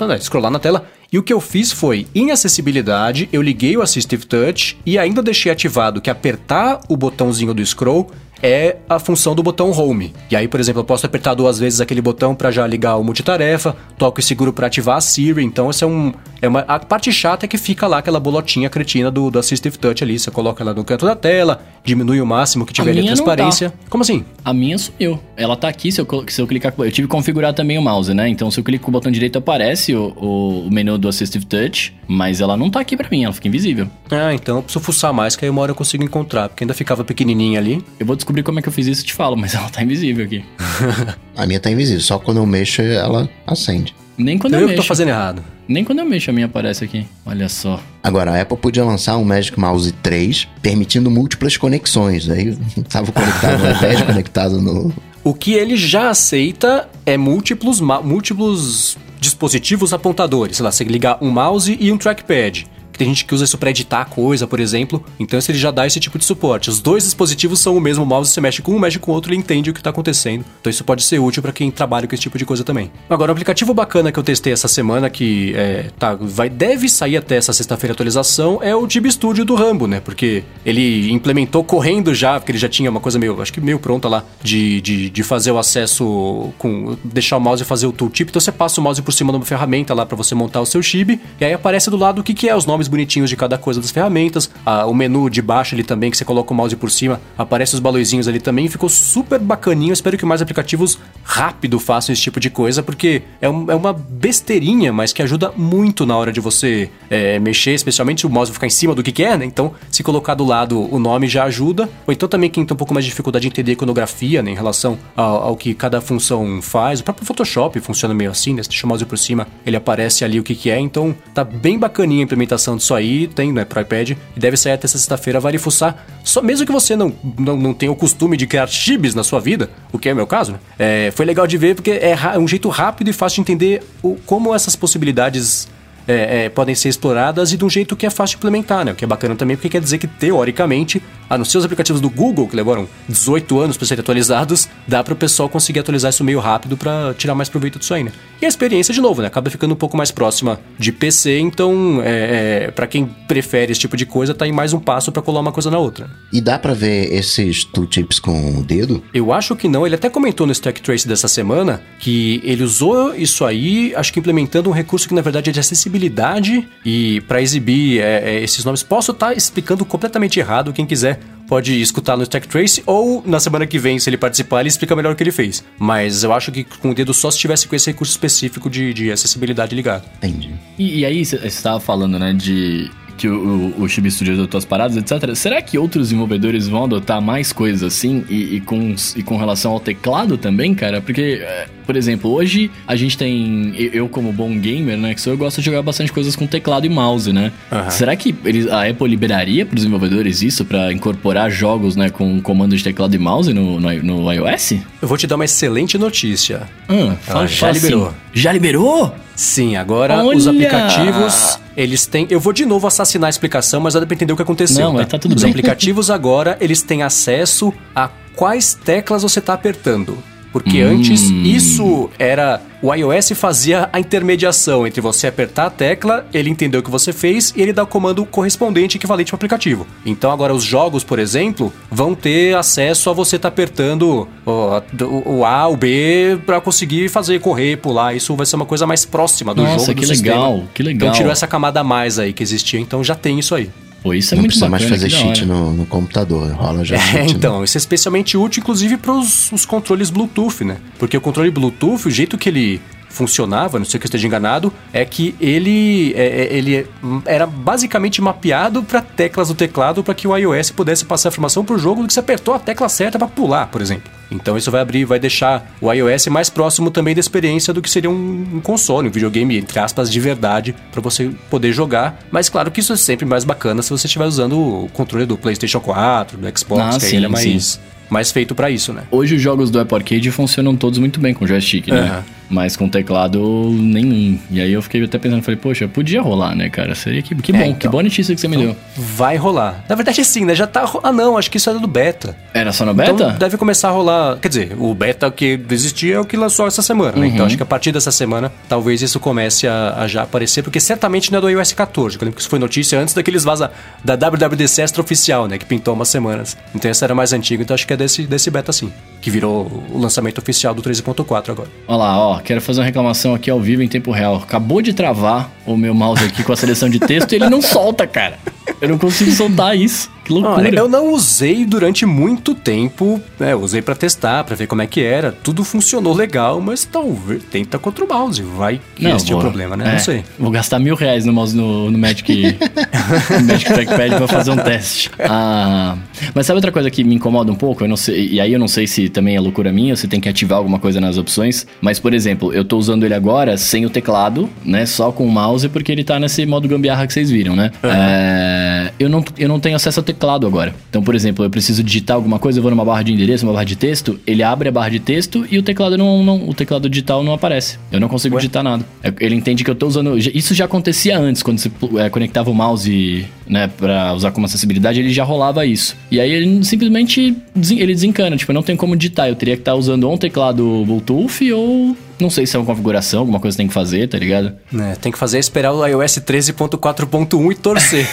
uma, scrollar na tela. E o que eu fiz foi, em acessibilidade, eu liguei o Assistive Touch e ainda deixei ativado que apertar o botãozinho do scroll é a função do botão Home. E aí, por exemplo, eu posso apertar duas vezes aquele botão para já ligar o multitarefa, toco e seguro para ativar a Siri. Então, essa é um. É uma, a parte chata é que fica lá aquela bolotinha cretina do, do Assistive Touch ali. Você coloca ela no canto da tela, diminui o máximo que tiver de transparência. Tá. Como assim? A minha sumiu. Ela tá aqui, se eu, se eu clicar. Eu tive que configurar também o mouse, né? Então, se eu clico com o botão direito, aparece o, o, menu do Assistive Touch, mas ela não tá aqui para mim, ela fica invisível. Ah, então eu preciso fuçar mais, que aí uma hora eu consigo encontrar, porque ainda ficava pequenininha ali. Eu vou descobrir como é que eu fiz isso e te falo, mas ela tá invisível aqui. a minha tá invisível, só quando eu mexo ela acende. Nem quando eu, eu mexo. tô fazendo errado. Nem quando eu mexo a minha aparece aqui. Olha só. Agora, a Apple podia lançar um Magic Mouse 3 permitindo múltiplas conexões. Aí tava conectado no iPad, conectado no. O que ele já aceita é múltiplos, múltiplos dispositivos apontadores. Sei lá, você ligar um mouse e um trackpad. Tem gente que usa isso para editar coisa, por exemplo. Então ele já dá esse tipo de suporte. Os dois dispositivos são o mesmo mouse, você mexe com um, mexe com o outro, ele entende o que está acontecendo. Então isso pode ser útil para quem trabalha com esse tipo de coisa também. Agora, um aplicativo bacana que eu testei essa semana, que é, tá, vai, deve sair até essa sexta-feira atualização, é o Tib Studio do Rambo, né? Porque ele implementou correndo já, porque ele já tinha uma coisa meio, acho que meio pronta lá, de, de, de fazer o acesso com. deixar o mouse e fazer o tooltip. Então você passa o mouse por cima de uma ferramenta lá para você montar o seu chip, e aí aparece do lado o que, que é os nomes bonitinhos de cada coisa das ferramentas. O menu de baixo ali também, que você coloca o mouse por cima, aparece os balõezinhos ali também. Ficou super bacaninho. Espero que mais aplicativos rápido façam esse tipo de coisa, porque é, um, é uma besteirinha, mas que ajuda muito na hora de você é, mexer, especialmente o mouse ficar em cima do que, que é, né? Então, se colocar do lado o nome já ajuda. Ou então também quem tem um pouco mais de dificuldade de entender a iconografia, né? Em relação ao, ao que cada função faz. O próprio Photoshop funciona meio assim, né? Se deixa o mouse por cima, ele aparece ali o que, que é. Então, tá bem bacaninha a implementação disso aí tem, né, pro iPad, e deve sair até sexta-feira, vale fuçar. Só mesmo que você não, não, não tenha o costume de criar chibis na sua vida, o que é meu caso, né? É, foi legal de ver porque é, é um jeito rápido e fácil de entender o, como essas possibilidades é, é, podem ser exploradas e de um jeito que é fácil de implementar, né? O que é bacana também, porque quer dizer que, teoricamente, a não ser os aplicativos do Google, que levaram 18 anos para serem atualizados, dá para o pessoal conseguir atualizar isso meio rápido para tirar mais proveito disso aí, né? E a experiência, de novo, né? Acaba ficando um pouco mais próxima de PC, então, é, é para quem prefere esse tipo de coisa, tá em mais um passo para colar uma coisa na outra. E dá para ver esses tooltips com o dedo? Eu acho que não. Ele até comentou no Stack Trace dessa semana que ele usou isso aí, acho que implementando um recurso que na verdade é de acessibilidade e para exibir é, é, esses nomes. Posso estar tá explicando completamente errado, quem quiser pode escutar no Stack Trace ou na semana que vem, se ele participar, ele explica melhor o que ele fez. Mas eu acho que com o dedo só se tivesse com esse recurso específico de, de acessibilidade ligado. Entendi. E, e aí, você estava falando, né, de que o, o, o Chibi Studio adotou as paradas, etc. Será que outros desenvolvedores vão adotar mais coisas assim e, e, com, e com relação ao teclado também, cara? Porque, é, por exemplo, hoje a gente tem. Eu, como bom gamer, né? Que sou, eu gosto de jogar bastante coisas com teclado e mouse, né? Uhum. Será que eles, a Apple liberaria para os desenvolvedores isso para incorporar jogos, né, com comando de teclado e mouse no, no, no iOS? Eu vou te dar uma excelente notícia. Hum, fala, já liberou. Assim. Já liberou? Sim, agora Olha! os aplicativos eles têm. Eu vou de novo assassinar a explicação, mas dá pra entender o que aconteceu. Não, tá? mas tá tudo Os bem. aplicativos agora, eles têm acesso a quais teclas você tá apertando. Porque hum. antes isso era. O iOS fazia a intermediação entre você apertar a tecla, ele entendeu o que você fez e ele dá o comando correspondente equivalente ao aplicativo. Então agora os jogos, por exemplo, vão ter acesso a você estar tá apertando o, o, A, o B para conseguir fazer correr, pular. Isso vai ser uma coisa mais próxima do Nossa, jogo que do legal, sistema. que legal. Então tirou essa camada a mais aí que existia, então já tem isso aí. Pô, isso é não muito precisa bacana, mais fazer cheat no, no, computador, rola já. É, então, isso é especialmente útil, inclusive, para os controles Bluetooth, né? Porque o controle Bluetooth, o jeito que ele funcionava, não sei que eu esteja enganado, é que ele, é, é ele era basicamente mapeado para teclas do teclado para que o iOS pudesse passar a informação para o jogo do que você apertou a tecla certa para pular, por exemplo. Então isso vai abrir, vai deixar o iOS mais próximo também da experiência do que seria um, um console, um videogame entre aspas de verdade para você poder jogar. Mas claro que isso é sempre mais bacana se você estiver usando o controle do PlayStation 4, do Xbox, ah, que sim, ele é mais sim mais feito para isso, né? Hoje os jogos do Apple Arcade funcionam todos muito bem com joystick, né? Uhum. Mas com teclado nenhum. E aí eu fiquei até pensando, falei, poxa, podia rolar, né, cara? Seria que, que bom, então. que boa notícia que você me deu. Vai rolar. Na verdade, sim, né? Já tá. Ah, não, acho que isso era do beta. Era só no beta? Então deve começar a rolar. Quer dizer, o beta que existia é o que lançou essa semana, né? Uhum. Então acho que a partir dessa semana talvez isso comece a, a já aparecer, porque certamente não é do iOS 14. Eu lembro que isso foi notícia antes daqueles vaza da WWDC extra oficial, né? Que pintou umas semanas. Então essa era mais antiga, então acho que é desse, desse beta sim. Que virou o lançamento oficial do 13.4 agora. Olha lá, ó, quero fazer uma reclamação aqui ao vivo em tempo real. Acabou de travar o meu mouse aqui com a seleção de texto e ele não solta, cara. Eu não consigo soltar isso. Que loucura. Olha, eu não usei durante muito tempo, né? Eu usei pra testar, pra ver como é que era. Tudo funcionou legal, mas talvez tenta contra o mouse. Vai que este é o problema, né? é, Não sei. Vou gastar mil reais no mouse no, no Magic, no Magic Trackpad pra fazer um teste. Ah, mas sabe outra coisa que me incomoda um pouco? Eu não sei, e aí eu não sei se também é loucura minha, se tem que ativar alguma coisa nas opções. Mas, por exemplo, eu tô usando ele agora sem o teclado, né? Só com o mouse, porque ele tá nesse modo gambiarra que vocês viram, né? É, eu, não, eu não tenho acesso ao teclado agora. Então, por exemplo, eu preciso digitar alguma coisa, eu vou numa barra de endereço, uma barra de texto, ele abre a barra de texto e o teclado não, não- o teclado digital não aparece. Eu não consigo Ué? digitar nada. É, Ele entende que eu tô usando. Isso já acontecia antes, quando você é, conectava o mouse, né, pra usar como acessibilidade, ele já rolava isso. E aí ele simplesmente ele desencana, tipo, eu não tem como digitar. Eu teria que estar usando ou um teclado Bluetooth ou. Não sei se é uma configuração, alguma coisa que tem que fazer, tá ligado? É, tem que fazer é esperar o iOS 13.4.1 e torcer.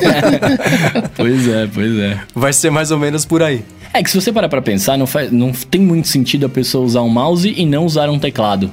pois é, pois é. Vai ser mais ou menos por aí. É que se você parar pra pensar, não, faz, não tem muito sentido a pessoa usar um mouse e não usar um teclado.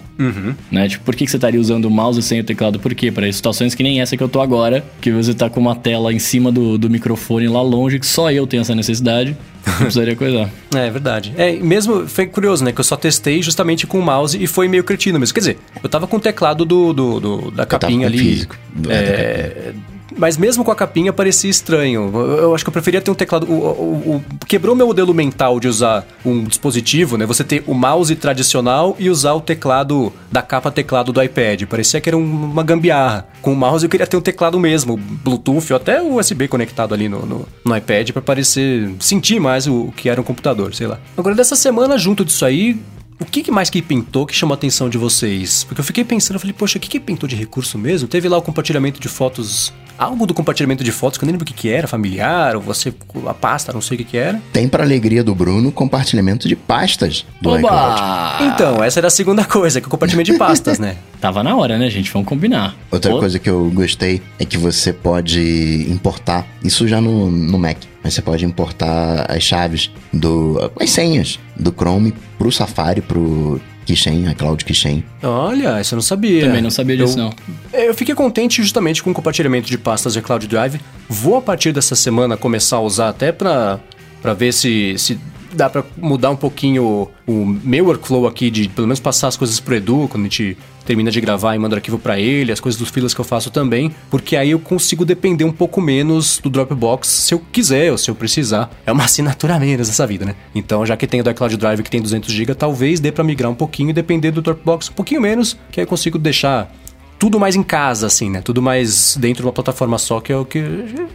Né? Tipo, por que, que você estaria usando o mouse sem o teclado? Por quê? Para situações que nem essa que eu tô agora, que você tá com uma tela em cima do, do microfone lá longe, que só eu tenho essa necessidade, eu precisaria coisar. É verdade. É, e mesmo foi curioso, né? Que eu só testei justamente com o mouse e foi meio cretino mesmo. Quer dizer, eu tava com o teclado do, do- do- da tava capinha com ali. físico. É, mas mesmo com a capinha parecia estranho. Eu, acho que eu preferia ter um teclado. o- o- o- quebrou meu modelo mental de usar um dispositivo, né? Você ter o mouse tradicional e usar o teclado da capa teclado do iPad. Parecia que era um- uma gambiarra. Com o mouse eu queria ter um teclado mesmo, Bluetooth ou até USB conectado ali no, no, no iPad pra parecer. sentir mais o, o que era um computador, sei lá. Agora, dessa semana, junto disso aí, o que, que mais que pintou que chamou a atenção de vocês? Porque eu fiquei pensando, eu falei, poxa, o que, que pintou de recurso mesmo? Teve lá o compartilhamento de fotos, algo do compartilhamento de fotos que eu nem lembro o que, que era, familiar, ou você, a pasta, não sei o que, que era. Tem pra alegria do Bruno compartilhamento de pastas do iCloud. Oba! Então, essa era a segunda coisa, que é o compartilhamento de pastas, né? Tava na hora, né, gente? Vamos combinar. Outra Pô, coisa que eu gostei é que você pode importar, isso já no, no Mac, mas você pode importar as chaves do. as senhas do Chrome pro Safari, pro Keychain, a Cloud Keychain. Olha, isso eu não sabia. Também não sabia disso, Eu- não. É, Eu fiquei contente justamente com o compartilhamento de pastas de Cloud Drive. Vou a partir dessa semana começar a usar até pra, pra ver se, se dá pra mudar um pouquinho o, o meu workflow aqui de pelo menos passar as coisas pro Edu quando a gente termina de gravar e manda o arquivo pra ele, as coisas dos filas que eu faço também, porque aí eu consigo depender um pouco menos do Dropbox se eu quiser ou se eu precisar. É uma assinatura a menos essa vida, né? Então, já que tem o da Cloud Drive que tem 200 GB, talvez dê pra migrar um pouquinho e depender do Dropbox um pouquinho menos, que aí eu consigo deixar tudo mais em casa, assim, né? Tudo mais dentro de uma plataforma só, que é o que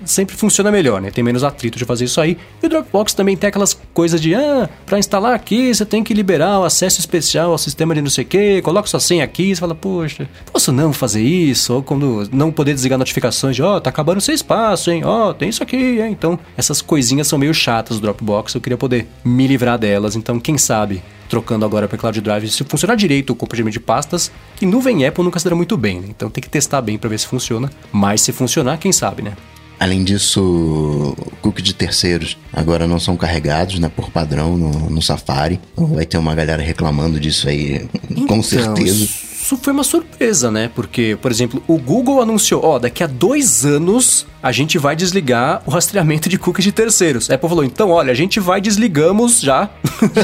sempre funciona melhor, né? Tem menos atrito de fazer isso aí. E o Dropbox também tem aquelas coisas de, ah, pra instalar aqui, você tem que liberar o acesso especial ao sistema de não sei o quê, coloca sua senha aqui, você fala, poxa, posso não fazer isso? Ou quando não poder desligar notificações de, ó, tá acabando seu espaço, hein? Ó, tem isso aqui, hein? Então, essas coisinhas são meio chatas do Dropbox, eu queria poder me livrar delas, então, quem sabe trocando agora para Cloud Drive, se funcionar direito o compartilhamento de pastas, que nuvem Apple nunca se dá muito bem, né? Então tem que testar bem para ver se funciona. Mas se funcionar, quem sabe, né? Além disso, cookies de terceiros agora não são carregados, né, por padrão no, no Safari. Vai ter uma galera reclamando disso aí, com Então, certeza. Foi uma surpresa, né? Porque, por exemplo, o Google anunciou, ó, daqui a dois anos a gente vai desligar o rastreamento de cookies de terceiros. A Apple falou, então, olha, a gente vai desligamos já.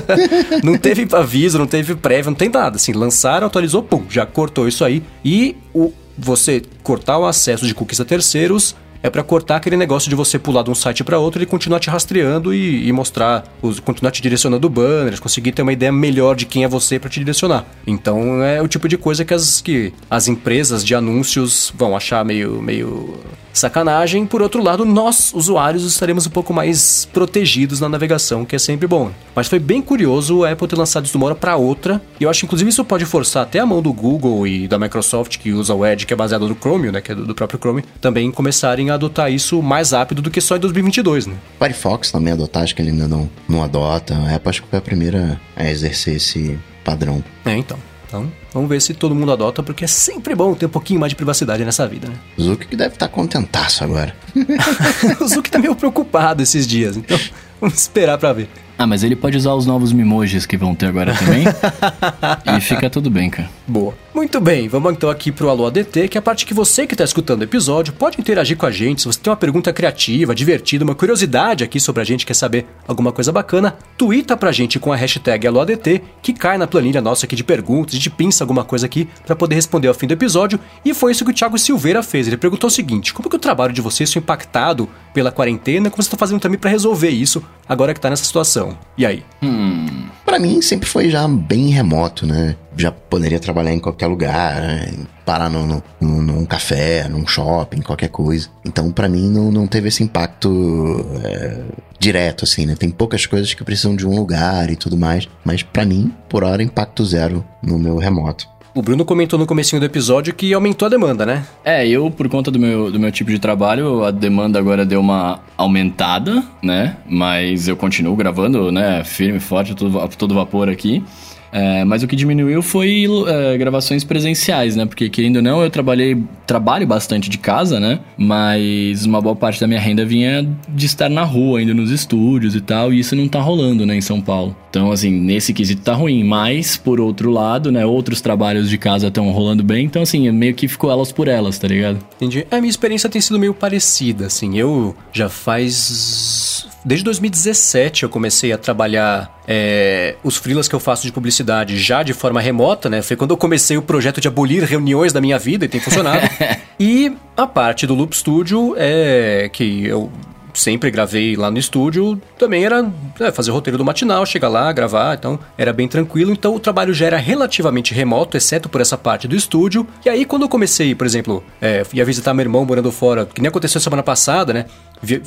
não teve aviso, não teve prévio, não tem nada. Assim, lançaram, atualizou, pum, já cortou isso aí. E o, você cortar o acesso de cookies a terceiros é pra cortar aquele negócio de você pular de um site pra outro e continuar te rastreando e, e mostrar, os, continuar te direcionando banners, conseguir ter uma ideia melhor de quem é você pra te direcionar. Então é o tipo de coisa que as, que as empresas de anúncios vão achar meio, meio sacanagem. Por outro lado, nós, usuários, estaremos um pouco mais protegidos na navegação, que é sempre bom. Mas foi bem curioso a Apple ter lançado isso de uma hora para outra. E eu acho que, inclusive, isso pode forçar até a mão do Google e da Microsoft, que usa o Edge, que é baseado no Chrome, né? Que é do, do próprio Chrome, também começarem a adotar isso mais rápido do que só em 2022, né? Firefox também adotar, acho que ele ainda não, não adota. A Apple acho que foi a primeira a exercer esse padrão. É, então. Então, vamos ver se todo mundo adota, porque é sempre bom ter um pouquinho mais de privacidade nessa vida, né? Zuki que deve estar contentaço agora. o Zuki tá meio preocupado esses dias, então vamos esperar pra ver. Ah, mas ele pode usar os novos Mimojis que vão ter agora também. e fica tudo bem, cara. Boa. Muito bem, vamos então aqui pro Alô ADT, que é a parte que você que está escutando o episódio pode interagir com a gente. Se você tem uma pergunta criativa, divertida, uma curiosidade aqui sobre a gente, quer saber alguma coisa bacana, twitta pra gente com a hashtag AlôADT, que cai na planilha nossa aqui de perguntas, gente pinça alguma coisa aqui para poder responder ao fim do episódio. E foi isso que o Thiago Silveira fez. Ele perguntou o seguinte: como que o trabalho de vocês foi impactado pela quarentena? Como você está fazendo também para resolver isso agora que tá nessa situação? E aí? Hum. Para mim sempre foi já bem remoto, né? Já poderia trabalhar em qualquer lugar, né? parar no, no, no, num café, num shopping, qualquer coisa. Então, para mim, não, não teve esse impacto é, direto, assim, né? Tem poucas coisas que precisam de um lugar e tudo mais, mas para mim, por hora, impacto zero no meu remoto. O Bruno comentou no comecinho do episódio que aumentou a demanda, né? É, eu, por conta do meu, do meu tipo de trabalho, a demanda agora deu uma aumentada, né? Mas eu continuo gravando, né? Firme forte, todo, todo vapor aqui. É, mas o que diminuiu foi é, gravações presenciais, né? Porque, querendo ou não, eu trabalhei, trabalho bastante de casa, né? Mas uma boa parte da minha renda vinha de estar na rua, indo nos estúdios e tal, e isso não tá rolando, né, em São Paulo. Então, assim, nesse quesito tá ruim. Mas, por outro lado, né, outros trabalhos de casa estão rolando bem, então, assim, meio que ficou elas por elas, tá ligado? Entendi. A minha experiência tem sido meio parecida, assim. Eu já faz Desde 2017 eu comecei a trabalhar é, os freelas que eu faço de publicidade já de forma remota, né? Foi quando eu comecei o projeto de abolir reuniões da minha vida e tem funcionado. e a parte do Loop Studio é que eu sempre gravei lá no estúdio, também era é, fazer o roteiro do matinal, chegar lá, gravar, então era bem tranquilo. Então o trabalho já era relativamente remoto, exceto por essa parte do estúdio. E aí, quando eu comecei, por exemplo, é, ia visitar meu irmão morando fora, que nem aconteceu semana passada, né?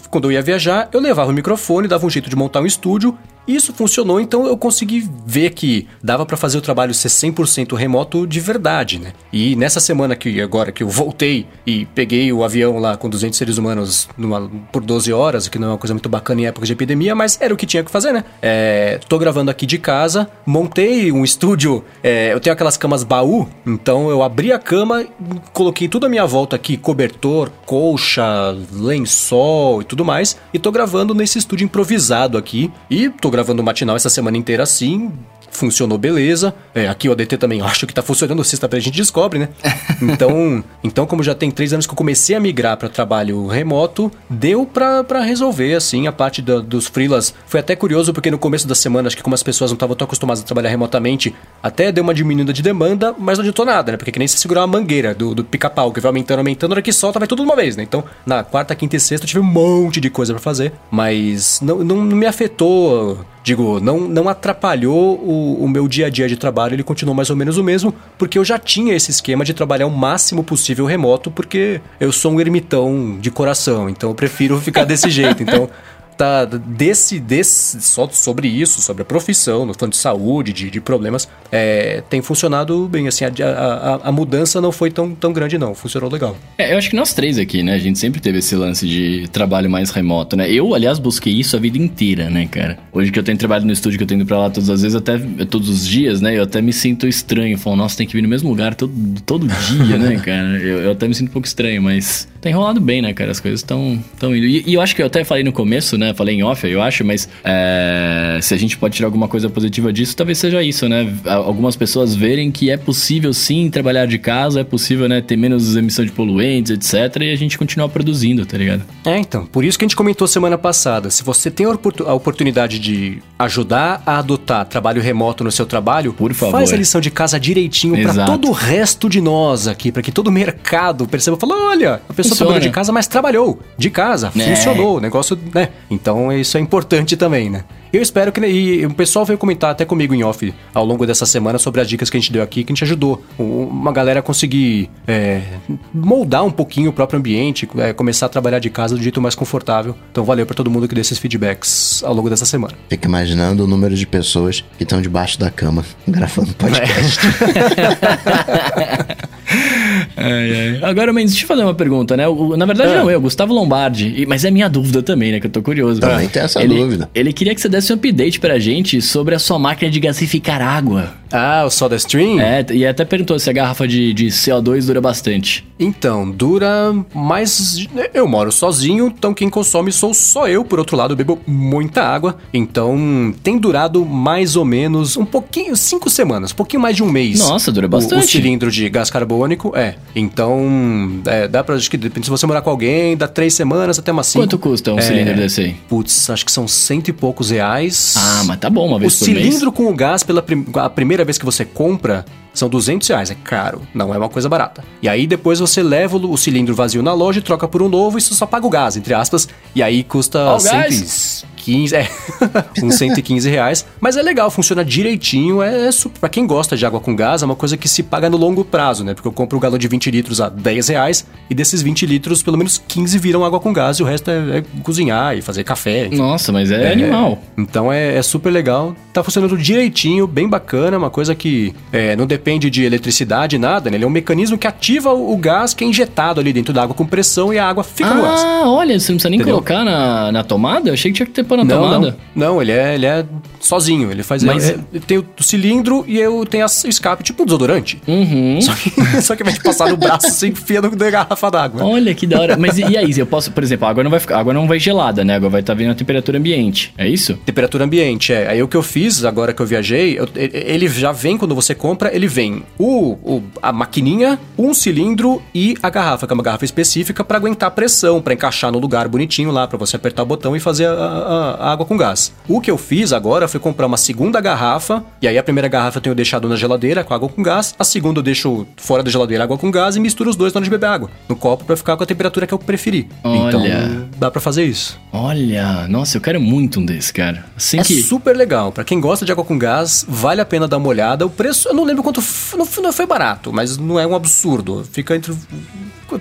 Quando eu ia viajar, eu levava o microfone, dava um jeito de montar um estúdio isso funcionou, então eu consegui ver que dava para fazer o trabalho ser 100% remoto de verdade, né? E nessa semana que agora que eu voltei e peguei o avião lá com 200 seres humanos numa, por 12 horas, o que não é uma coisa muito bacana em época de epidemia, mas era o que tinha que fazer, né? É, tô gravando aqui de casa, montei um estúdio, é, eu tenho aquelas camas baú, então eu abri a cama, coloquei tudo à minha volta aqui, cobertor, colcha, lençol e tudo mais, e tô gravando nesse estúdio improvisado aqui e tô gravando o matinal essa semana inteira assim, funcionou beleza. É, aqui o ADT também acho que tá funcionando sexta-feira, a gente descobre, né? Então, então como já tem três anos que eu comecei a migrar para trabalho remoto, deu para resolver, assim, a parte da, dos freelas. Foi até curioso, porque no começo da semana, acho que como as pessoas não estavam tão acostumadas a trabalhar remotamente, até deu uma diminuída de demanda, mas não adiantou nada, né? Porque que nem se segurar uma mangueira do, do pica-pau, que vai aumentando, aumentando, na hora que solta, vai tudo de uma vez, né? Então, na quarta, quinta e sexta eu tive um monte de coisa para fazer, mas não, não, não me afetou digo, não, não atrapalhou o, o, meu dia a dia de trabalho, ele continuou mais ou menos o mesmo, porque eu já tinha esse esquema de trabalhar o máximo possível remoto, porque eu sou um ermitão de coração, então eu prefiro ficar desse jeito. Então, tá desse, desse só sobre isso, sobre a profissão, no falando de saúde, de, de problemas, é, tem funcionado bem. Assim, a, a, a, mudança não foi tão, tão grande, não. Funcionou legal. É, eu acho que nós três aqui, né? A gente sempre teve esse lance de trabalho mais remoto, né? Eu, aliás, busquei isso a vida inteira, né, cara? Hoje que eu tenho trabalho no estúdio, que eu tenho ido pra lá todas as vezes, até todos os dias, né? Eu até me sinto estranho. Falo, nossa, tem que vir no mesmo lugar todo, todo dia, né, cara? Eu, eu até me sinto um pouco estranho, mas tem rolado bem, né, cara? As coisas estão indo. E, e eu acho que eu até falei no começo, né? Falei em off, eu acho, mas é, se a gente pode tirar alguma coisa positiva disso, talvez seja isso, né? Algumas pessoas verem que é possível sim trabalhar de casa, é possível, né, ter menos emissão de poluentes, etc. E a gente continuar produzindo, tá ligado? É, então. Por isso que a gente comentou semana passada. Se você tem a oportunidade de ajudar a adotar trabalho remoto no seu trabalho, por favor. Faz a lição de casa direitinho para todo o resto de nós aqui, para que todo o mercado perceba, fala, olha, a pessoa Funciona. trabalhou de casa, mas trabalhou de casa, é. funcionou, o negócio, né? Então isso é importante também, né? Eu espero que. E o pessoal veio comentar até comigo em off ao longo dessa semana sobre as dicas que a gente deu aqui, que a gente ajudou uma galera a conseguir é, moldar um pouquinho o próprio ambiente, é, começar a trabalhar de casa do jeito mais confortável. Então valeu para todo mundo que deu esses feedbacks ao longo dessa semana. Fica imaginando o número de pessoas que estão debaixo da cama gravando podcast. É. ai, ai. Agora, Mendes, deixa eu fazer uma pergunta, né? O, na verdade, é. não eu, Gustavo Lombardi. Mas é minha dúvida também, né? Que eu tô curioso. Também tem essa ele, dúvida. Ele queria que você desse um update pra gente sobre a sua máquina de gasificar água. Ah, o Soda Stream? É, e até perguntou se a garrafa de, de CO2 dura bastante. Então, dura mais. Eu moro sozinho, então quem consome sou só eu. Por outro lado, eu bebo muita água. Então, tem durado mais ou menos um pouquinho, cinco semanas, um pouquinho mais de um mês. Nossa, dura bastante. O, o cilindro de gás carbônico, é. Então, é, dá pra. Acho que depende se você morar com alguém, dá três semanas até umas cinco. Quanto custa um é, cilindro desse aí? Putz, acho que são cento e poucos reais. Ah, mas tá bom, uma vez o por mês. O cilindro com o gás, pela prim a primeira vez que você compra, são 200 reais, é caro, não é uma coisa barata. E aí depois você leva o cilindro vazio na loja e troca por um novo e você só paga o gás, entre aspas, e aí custa... Oh, 115, é, uns 115 reais. Mas é legal, funciona direitinho, é, é super, pra quem gosta de água com gás, é uma coisa que se paga no longo prazo, né? Porque eu compro um galão de 20 litros a 10 reais e desses 20 litros, pelo menos 15 viram água com gás e o resto é, é cozinhar e fazer café. Enfim. Nossa, mas é, é animal. Então é, é, super legal, tá funcionando direitinho, bem bacana, uma coisa que é, não depende de eletricidade, nada, né? Ele é um mecanismo que ativa o, o gás que é injetado ali dentro da água com pressão e a água fica ah, no gás. Ah, olha, você não precisa nem Entendeu? colocar na, na tomada? Eu achei que tinha que ter pôr na não, tomada. Não, não, ele é, ele é sozinho. Ele faz. Mas... É, tem o cilindro e eu tenho o escape, tipo um desodorante. Uhum. Só que, só que vai passar no braço, você enfia no garrafa d'água. Olha que da hora. Mas e, e aí, eu posso, por exemplo, a água não vai ficar, água não vai gelada, né? A água vai estar tá vindo a temperatura ambiente. É isso? Temperatura ambiente, é. Aí o que eu fiz agora que eu viajei, eu, ele já vem quando você compra, ele vem o, o a maquininha, um cilindro e a garrafa, que é uma garrafa específica para aguentar pressão, para encaixar no lugar bonitinho lá, para você apertar o botão e fazer a, a, a água com gás. O que eu fiz agora foi comprar uma segunda garrafa, e aí a primeira garrafa eu tenho deixado na geladeira com água com gás, a segunda eu deixo fora da geladeira água com gás e misturo os dois na hora de beber água, no copo para ficar com a temperatura que eu preferir. Olha. Então, dá para fazer isso. Olha, nossa, eu quero muito um desse, cara. Assim é que... super legal. Para quem gosta de água com gás, vale a pena dar uma olhada. O preço, eu não lembro quanto, não, não foi barato, mas não é um absurdo. Fica entre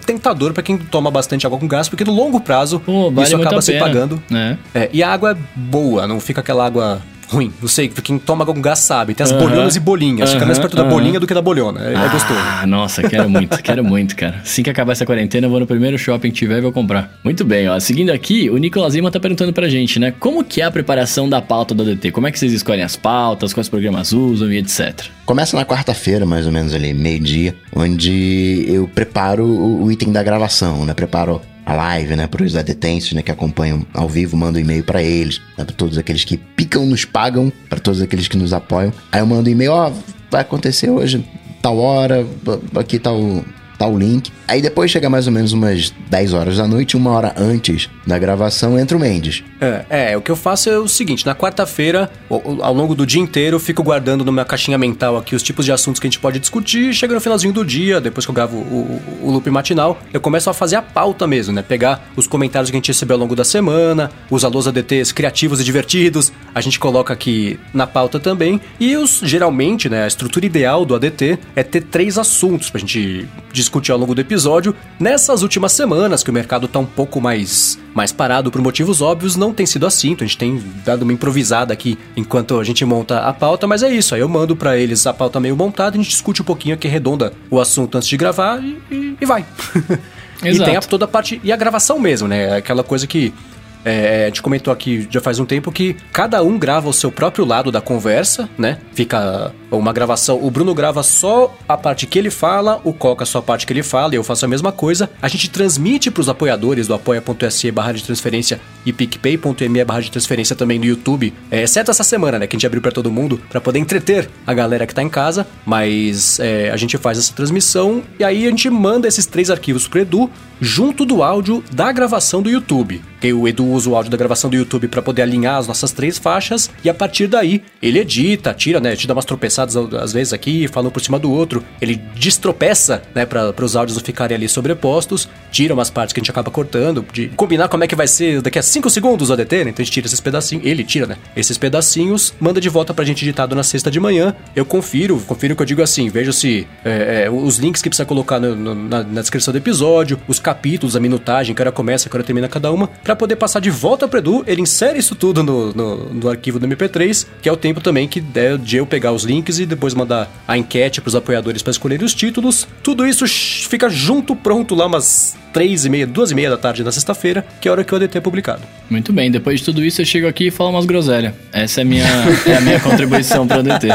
tentador para quem toma bastante água com gás, porque no longo prazo Pô, vale isso acaba se pena. pagando. É. É, e a água é boa, não fica aquela água ruim. Não sei, quem toma com gás sabe. Tem as bolhonas e bolinhas. Fica mais perto da bolinha do que da bolhona. É, ah, é gostoso. Ah, nossa, quero muito, quero muito, cara. Assim que acabar essa quarentena, eu vou no primeiro shopping que tiver e vou comprar. Muito bem, ó. Seguindo aqui, o Nicolas Lima tá perguntando pra gente, né? Como que é a preparação da pauta do DT? Como é que vocês escolhem as pautas, quais programas usam e etc? Começa na quarta-feira, mais ou menos ali, meio-dia, onde eu preparo o item da gravação, né? Preparo live, né, para os adetensos, né, que acompanham ao vivo, mando um e-mail para eles, né, para todos aqueles que picam, nos pagam, para todos aqueles que nos apoiam. Aí eu mando um e-mail, ó, oh, vai acontecer hoje, tal hora, aqui o, tá o link. Aí depois chega mais ou menos umas 10 horas da noite, uma hora antes da gravação, entra o Mendes. É, é o que eu faço é o seguinte: na quarta-feira, ao longo do dia inteiro, eu fico guardando numa caixinha mental aqui os tipos de assuntos que a gente pode discutir. Chega no finalzinho do dia, depois que eu gravo o, o, loop matinal, eu começo a fazer a pauta mesmo, né? Pegar os comentários que a gente recebeu ao longo da semana, os alôs ADTs criativos e divertidos, a gente coloca aqui na pauta também. E os, geralmente, né, a estrutura ideal do ADT é ter três assuntos pra gente discutir ao longo do episódio. Nessas últimas semanas, que o mercado tá um pouco mais, mais parado por motivos óbvios, não tem sido assim. Então a gente tem dado uma improvisada aqui enquanto a gente monta a pauta, mas é isso. Aí eu mando para eles a pauta meio montada, a gente discute um pouquinho aqui, redonda o assunto antes de gravar e, e, e vai. e tem a, toda a parte. E a gravação mesmo, né? Aquela coisa que é, a gente comentou aqui já faz um tempo que cada um grava o seu próprio lado da conversa, né? Fica uma gravação. O Bruno grava só a parte que ele fala, o Coca só a parte que ele fala, e eu faço a mesma coisa. A gente transmite para os apoiadores do apoia.se barra de transferência e picpay.me barra de transferência também no YouTube, é, exceto essa semana, né? Que a gente abriu para todo mundo para poder entreter a galera que tá em casa. Mas é, a gente faz essa transmissão e aí a gente manda esses três arquivos pro Edu junto do áudio da gravação do YouTube. Que o Edu usa o áudio da gravação do YouTube para poder alinhar as nossas três faixas e a partir daí ele edita, tira, né? Te dá umas tropeçadas espaçados às vezes aqui, falam por cima do outro. Ele destropeça, né, para os áudios não ficarem ali sobrepostos, tira umas partes que a gente acaba cortando, de combinar como é que vai ser daqui a 5 segundos o ADT, né? Então a gente tira esses pedacinhos, ele tira, né? Esses pedacinhos, manda de volta pra gente editado na sexta de manhã. Eu confiro, confiro que eu digo assim, vejo se é, é, os links que precisa colocar no, no, na, na, descrição do episódio, os capítulos, a minutagem, que hora começa, que hora termina cada uma, para poder passar de volta pro Edu, ele insere isso tudo no, no, no, arquivo do MP3, que é o tempo também que der de eu pegar os links e depois mandar a enquete pros apoiadores para escolher os títulos. Tudo isso fica junto, pronto lá umas três e meia, duas e meia da tarde na sexta-feira, que é a hora que o ADT é publicado. Muito bem, depois de tudo isso eu chego aqui e falo umas groselhas. Essa é a minha, é a minha contribuição para o ADT.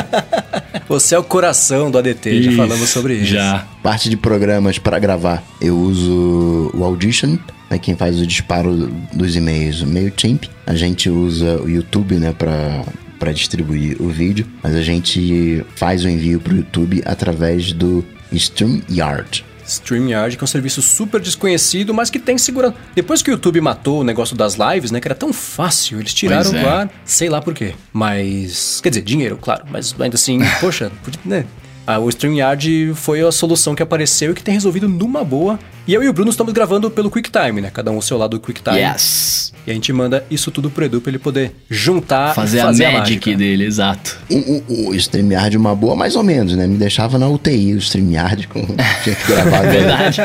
Você é o coração do ADT, isso, já falamos sobre isso. Já. Parte de programas para gravar, eu uso o Audition, né, quem faz o disparo dos e-mails, o MailChimp. A gente usa o YouTube, né, para para distribuir o vídeo, mas a gente faz o envio para o YouTube através do StreamYard. StreamYard, que é um serviço super desconhecido, mas que tem segurança. Depois que o YouTube matou o negócio das lives, né, que era tão fácil, eles tiraram é. o ar, sei lá por quê. Mas, quer dizer, dinheiro, claro, mas ainda assim, poxa, né? Ah, o StreamYard foi a solução que apareceu e que tem resolvido numa boa. E eu e o Bruno estamos gravando pelo QuickTime, né? Cada um ao seu lado do QuickTime. Yes! E a gente manda isso tudo pro Edu pra ele poder juntar fazer, fazer a, a magic dele, exato. O, o, o StreamYard uma boa, mais ou menos, né? Me deixava na UTI o StreamYard, com, tinha que gravar Verdade.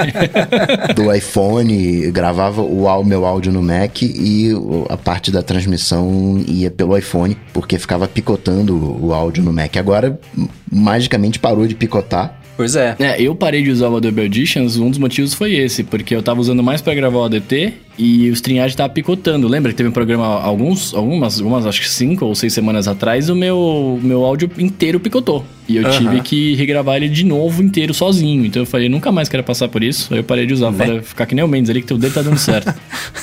do iPhone, gravava o meu áudio no Mac e a parte da transmissão ia pelo iPhone, porque ficava picotando o áudio no Mac. Agora, magicamente parou de picotar Pois é. É, eu parei de usar o Adobe Auditions, um dos motivos foi esse, porque eu tava usando mais para gravar o ADT e o StreamYard tava picotando. Lembra que teve um programa alguns, algumas, algumas acho que cinco ou seis semanas atrás, o meu, meu áudio inteiro picotou. E eu tive que regravar ele de novo inteiro sozinho. Então eu falei, nunca mais quero passar por isso. Aí eu parei de usar né? para ficar que nem o Mendes ali, que teu dedo tá dando certo.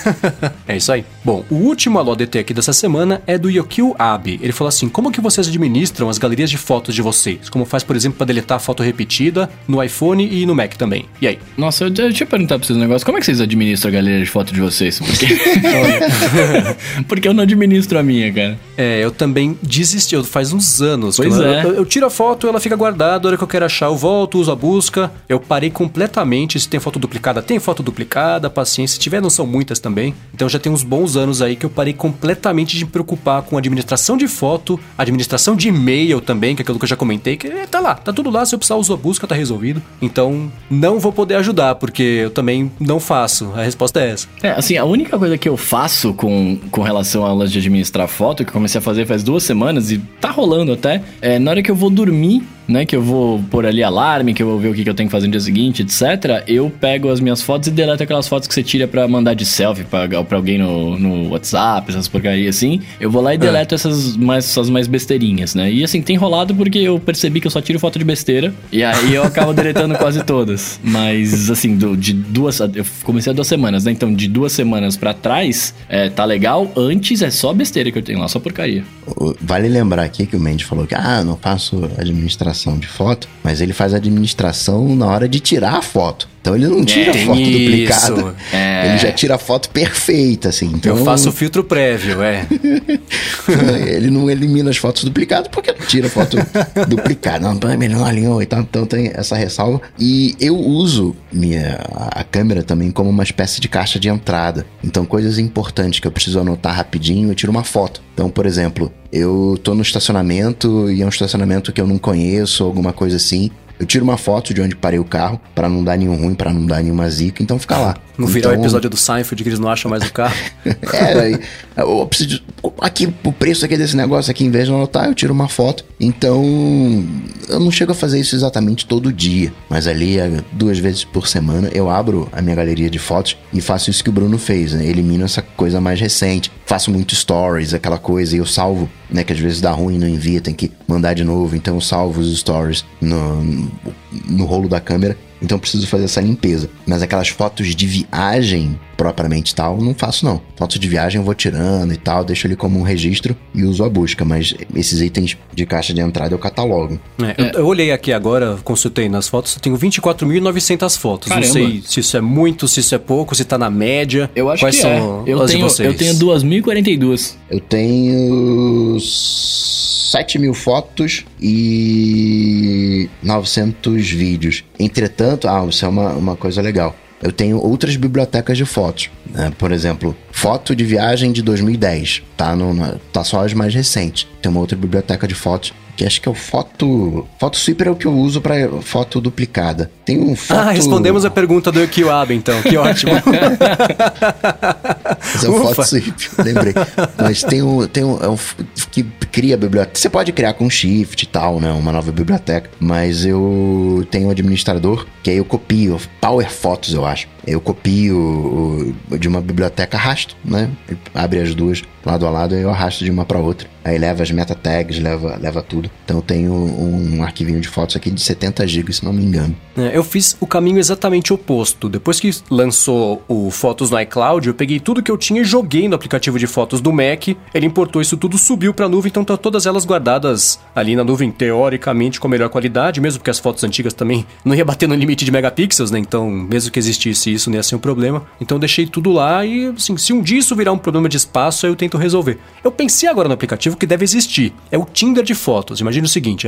é isso aí. Bom, o último alô ADT aqui dessa semana é do Yokio Abe. Ele falou assim: como que vocês administram as galerias de fotos de vocês? Como faz, por exemplo, para deletar a foto repetida no iPhone e no Mac também? E aí? Nossa, eu, eu perguntar pra vocês um negócio. Como é que vocês administram a galeria de fotos de vocês? Porque, Porque eu não administro a minha, cara. É, eu também desisti. Faz uns anos. Pois eu, é. Eu, eu, tiro a foto, ela fica guardada. A hora que eu quero achar, eu volto, uso a busca. Eu parei completamente. Se tem foto duplicada, tem foto duplicada. Paciência. Se tiver, não são muitas também. Então já tem uns bons anos aí que eu parei completamente de me preocupar com administração de foto, administração de e-mail também, que é aquilo que eu já comentei. Que é, tá lá, tá tudo lá. Se eu precisar, uso a busca, tá resolvido. Então não vou poder ajudar, porque eu também não faço. A resposta é essa. É, assim, a única coisa que eu faço com, com relação a aulas de administrar foto, que comecei a fazer faz duas semanas e tá rolando até, é na hora que eu vou dormir, né, que eu vou pôr ali alarme, que eu vou ver o que, que eu tenho que fazer no dia seguinte, etc., eu pego as minhas fotos e deleto aquelas fotos que você tira para mandar de selfie pra, pra alguém no, no WhatsApp, essas porcarias assim. Eu vou lá e é. deleto é. essas, mais, essas mais besteirinhas, né? E assim, tem rolado porque eu percebi que eu só tiro foto de besteira, e aí eu acabo deletando quase todas. Mas, assim, do, de duas. Eu comecei há duas semanas, né? Então, de duas semanas para trás, é, tá legal. Antes é só besteira que eu tenho lá, só porcaria. Vale lembrar aqui que o Mendes falou que, ah, não faço administração administração de foto, mas ele faz administração na hora de tirar a foto. Então ele não tira é, foto isso. duplicada. É. Ele já tira a foto perfeita, assim. Então... Eu faço o filtro prévio, é. ele não elimina as fotos duplicadas porque não tira foto duplicada. Não, ele não alinhou e tal. Então tem essa ressalva. E eu uso minha, a câmera também como uma espécie de caixa de entrada. Então coisas importantes que eu preciso anotar rapidinho, eu tiro uma foto. Então, por exemplo, eu tô no estacionamento e é um estacionamento que eu não conheço, alguma coisa assim. Eu tiro uma foto de onde parei o carro, para não dar nenhum ruim, para não dar nenhuma zica, então fica lá. No então... virar o episódio do Seinfeld que eles não acham mais o carro. é, eu preciso. Aqui, o preço aqui desse negócio aqui, em vez de anotar, eu tiro uma foto. Então, eu não chego a fazer isso exatamente todo dia, mas ali, duas vezes por semana, eu abro a minha galeria de fotos e faço isso que o Bruno fez, né? Elimino essa coisa mais recente. Faço muito stories, aquela coisa, e eu salvo, né? Que às vezes dá ruim, não envia, tem que mandar de novo. Então, eu salvo os stories no, no rolo da câmera então preciso fazer essa limpeza. Mas aquelas fotos de viagem, propriamente tal, não faço não. Fotos de viagem eu vou tirando e tal, deixo ele como um registro e uso a busca, mas esses itens de caixa de entrada eu catalogo. É, eu, eu olhei aqui agora, consultei nas fotos, eu tenho 24.900 fotos. Caramba. Não sei se isso é muito, se isso é pouco, se tá na média. Eu acho Quais que são é. Eu tenho, eu tenho 2.042. Eu tenho 7 mil fotos e 900 vídeos. Entretanto, ah, isso é uma, uma coisa legal. Eu tenho outras bibliotecas de fotos. né? Por exemplo, foto de viagem de 2010. Tá, no, na- tá só as mais recentes. Tem uma outra biblioteca de fotos que acho que é o foto. Foto Sweeper é o que eu uso para foto duplicada. Tem um foto. Ah, respondemos a pergunta do Kiwab, então. Que ótimo. Mas é o Ufa. Foto lembrei. Mas tem um, tem um, é um que cria biblioteca. Você pode criar com Shift e tal, né? Uma nova biblioteca. Mas eu tenho um administrador que aí eu copio. Power Photos, eu acho. Eu copio de uma biblioteca, arrasto, né? Abre as duas lado a lado e eu arrasto de uma para outra. Aí leva as meta tags, leva, leva tudo. Então eu tenho um arquivinho de fotos aqui de 70 GB, se não me engano. É, eu fiz o caminho exatamente oposto. Depois que lançou o Fotos no iCloud, eu peguei tudo que eu tinha e joguei no aplicativo de fotos do Mac. Ele importou isso tudo, subiu pra nuvem, então estão todas elas guardadas ali na nuvem, teoricamente com melhor qualidade, mesmo porque as fotos antigas também não ia bater no limite de megapixels, né? Então, mesmo que existisse isso, não ia ser um problema. Então eu deixei tudo lá e, assim, se um dia isso virar um problema de espaço, aí eu tento resolver. Eu pensei agora no aplicativo que deve existir. É o Tinder de fotos. Imagina o seguinte,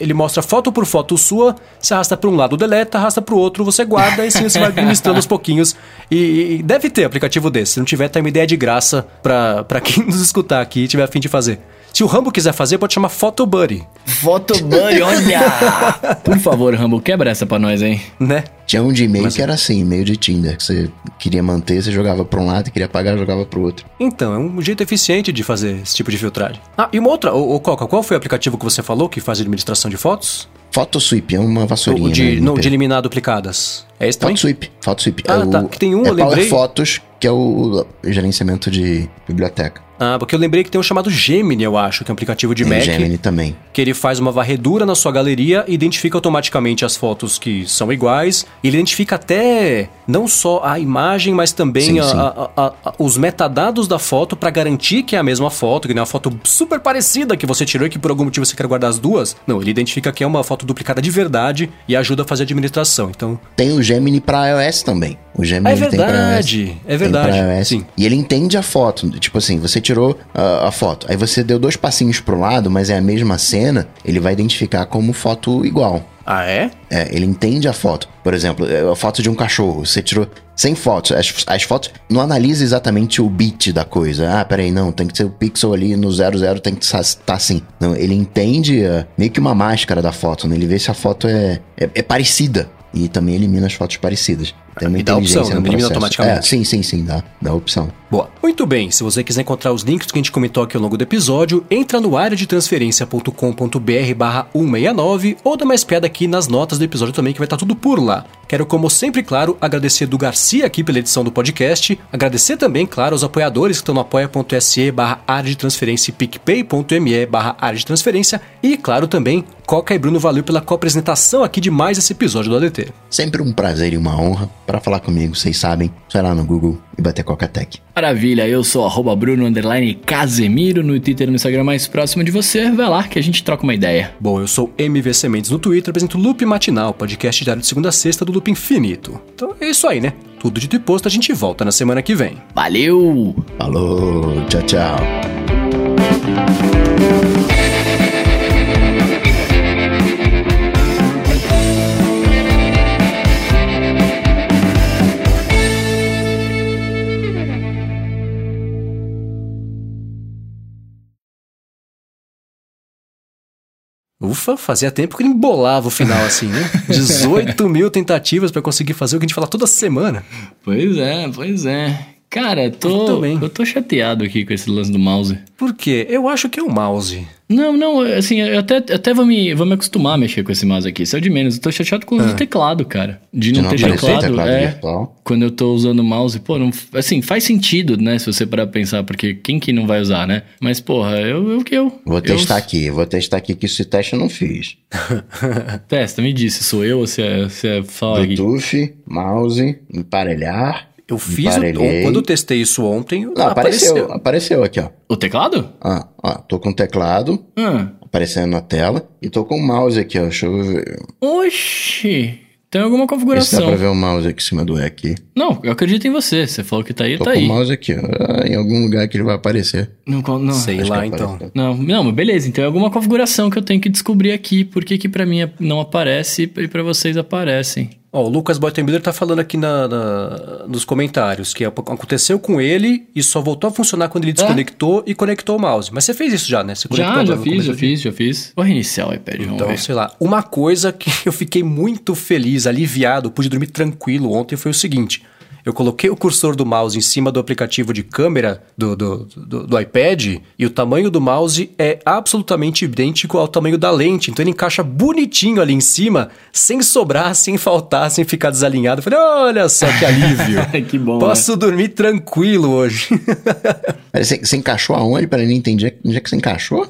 ele, mostra foto por foto sua, você arrasta para um lado, deleta, arrasta para o outro, você guarda e assim você vai administrando aos pouquinhos. E, e deve ter aplicativo desse. Se não tiver, tá uma ideia de graça pra quem nos escutar aqui e tiver a fim de fazer. Se o Rambo quiser fazer, pode chamar Photobuddy, Photobuddy, olha! Por favor, Rambo, quebra essa pra nós, hein? né? Tinha um de e-mail que era assim, e-mail de Tinder, que você queria manter, você jogava pra um lado, queria apagar, jogava pro outro. Então, é um jeito eficiente de fazer esse tipo de filtragem. Ah, e uma outra, ô, ô Coca, qual foi o aplicativo que você falou que faz administração de fotos? Photosweep é uma vassourinha. O de, né? não, de eliminar duplicadas. É esse também? Photosweep. Photosweep. Ah, é tá, o, que tem um, é eu lembrei. Power Photos, que é o gerenciamento de biblioteca. Ah, porque eu lembrei que tem um chamado Gemini, eu acho, que é um aplicativo de Tem Mac. Gemini também. que ele faz uma varredura na sua galeria e identifica automaticamente as fotos que são iguais. Ele identifica até não só a imagem, mas também Sim, a- sim. a- a- os metadados da foto para garantir que é a mesma foto, que não é uma foto super parecida que você tirou e que por algum motivo você quer guardar as duas. Não, ele identifica que é uma foto duplicada de verdade e ajuda a fazer a administração. Então, Tem o Gemini pra iOS também. O Gemini É ele tem pra verdade, é verdade, sim. E ele entende a foto. Tipo assim, você tirou ah, a foto, aí você deu dois passinhos pro lado, mas é a mesma cena, ele vai identificar como foto igual. ah é? É, ele entende a foto. Por exemplo, é a foto de um cachorro. Você tirou 100 fotos. As, as fotos não analisa exatamente o bit da coisa. Ah, peraí, não, tem que ser o pixel ali no 00, tem que estar assim. Não, ele entende é, meio que uma máscara da foto, né? Ele vê se a foto é, é, é parecida. E também elimina as fotos parecidas. Tem uma E dá opção, né? Elimina automaticamente. É, sim, sim, sim, dá, dá opção. Boa. Muito bem, se você quiser encontrar os links que a gente comentou aqui ao longo do episódio, entra no área de transferência.com.br barra 169 ou dá mais piada aqui nas notas do episódio também, que vai estar tudo por lá. Quero, como sempre, claro, agradecer do Garcia aqui pela edição do podcast, agradecer também, claro, aos apoiadores que estão no apoia.se barra área de transferência e picpay.me barra área de transferência e, claro, também, Coca e Bruno, valeu pela co-apresentação aqui de mais esse episódio do ADT. Sempre um prazer e uma honra. Para falar comigo, vocês sabem, só ir lá no Google e bater Coca-Tech. Maravilha, eu sou arroba Bruno underline Casemiro no Twitter e no Instagram mais próximo de você. Vai lá que a gente troca uma ideia. Bom, eu sou MVC Mendes no Twitter, apresento o Loop Matinal, podcast diário de segunda a sexta do Loop Infinito. Então é isso aí, né? Tudo dito e posto, a gente volta na semana que vem. Valeu! Falou, tchau, tchau. Ufa, fazia tempo que ele embolava o final assim, né? 18 mil tentativas pra conseguir fazer o que a gente fala toda semana. Pois é, pois é. Cara, tô, Eu também. eu tô chateado aqui com esse lance do mouse. Por quê? Eu acho que é o mouse. Não, não, assim, eu até, até vou, me, vou me acostumar a mexer com esse mouse aqui. Isso é o de menos. Eu tô chateado com o teclado, cara. De não, não ter teclado. teclado é, virtual. quando eu tô usando o mouse, pô, não, assim, faz sentido, né? Se você parar pra pensar, porque quem que não vai usar, né? Mas, porra, eu, eu que eu. Vou eu, testar aqui, vou testar aqui que esse teste eu não fiz. Testa, me disse, sou eu ou se é, se é só aqui? Bluetooth, mouse, emparelhar Eu fiz. O, quando eu testei isso ontem, Não, apareceu, apareceu aqui, ó. O teclado? Ah, ó, tô com o teclado Hum. aparecendo na tela e tô com o mouse aqui, ó. Deixa eu ver. Oxi. Tem alguma Vê se dá configuração. pra ver o mouse aqui em cima do E aqui. Não, eu acredito em você. Você falou que tá aí, Tô tá com aí. o mouse aqui, ó. Ah, Em algum lugar que ele vai aparecer. Não, não. Sei Acho lá, então. apareceu. Não, não, mas beleza. Então é alguma configuração que eu tenho que descobrir aqui. Por que que pra mim não aparece e pra vocês aparecem? Ó, o Lucas Bottenbiller tá falando aqui na, na- nos comentários que aconteceu com ele e só voltou a funcionar quando ele desconectou e conectou o mouse. Mas você fez isso já, né? Você conectou Já, já fiz, já fiz, já fiz. Vou reiniciar o iPad, vamos Então, ver. sei lá, uma coisa que eu fiquei muito feliz, aliviado, pude dormir tranquilo ontem foi o seguinte. Eu coloquei o cursor do mouse em cima do aplicativo de câmera do, do, do, do iPad e o tamanho do mouse é absolutamente idêntico ao tamanho da lente. Então ele encaixa bonitinho ali em cima, sem sobrar, sem faltar, sem ficar desalinhado. Eu falei, olha só que alívio. que bom, Posso dormir tranquilo hoje. Você, você encaixou aonde? Peraí, não entendi. Onde é que você encaixou?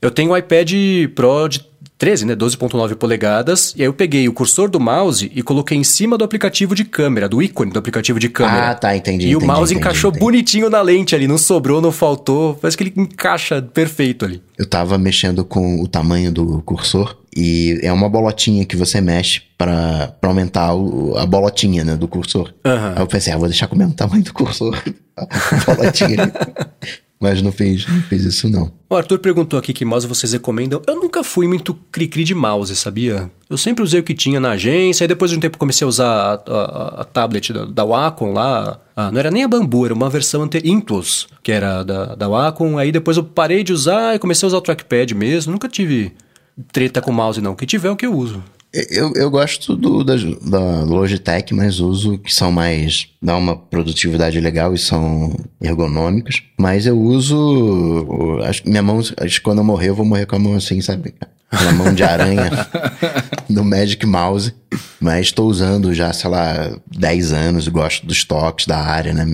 Eu tenho um iPad Pro de 13, né? 12.9 polegadas. E aí eu peguei o cursor do mouse e coloquei em cima do aplicativo de câmera, do ícone do aplicativo de câmera. Ah, tá, entendi. E o entendi, mouse entendi, encaixou entendi. bonitinho na lente ali, não sobrou, não faltou. Parece que ele encaixa perfeito ali. Eu tava mexendo com o tamanho do cursor e é uma bolotinha que você mexe pra, pra aumentar o- a bolotinha, né, do cursor. Aham. Aí eu pensei, ah, vou deixar com o mesmo tamanho do cursor. A bolotinha. Mas não fiz, não fiz isso não. O Arthur perguntou aqui que mouse vocês recomendam. Eu nunca fui muito cri-cri de mouse, sabia? Eu sempre usei o que tinha na agência, aí depois de um tempo comecei a usar a, a- a tablet da, da Wacom lá. Ah, não era nem a Bambu, era uma versão ante Intuos, que era da, da Wacom. Aí depois eu parei de usar e comecei a usar o trackpad mesmo. Nunca tive treta com mouse, não. O que tiver é o que eu uso. Eu, eu gosto do, da, da Logitech, mas uso que são mais. dá uma produtividade legal e são ergonômicos. Mas eu uso. Acho, minha mão, acho que quando eu morrer, eu vou morrer com a mão assim, sabe? Aquela mão de aranha do Magic Mouse. Mas estou usando já, sei lá, 10 anos, gosto dos toques da área, né?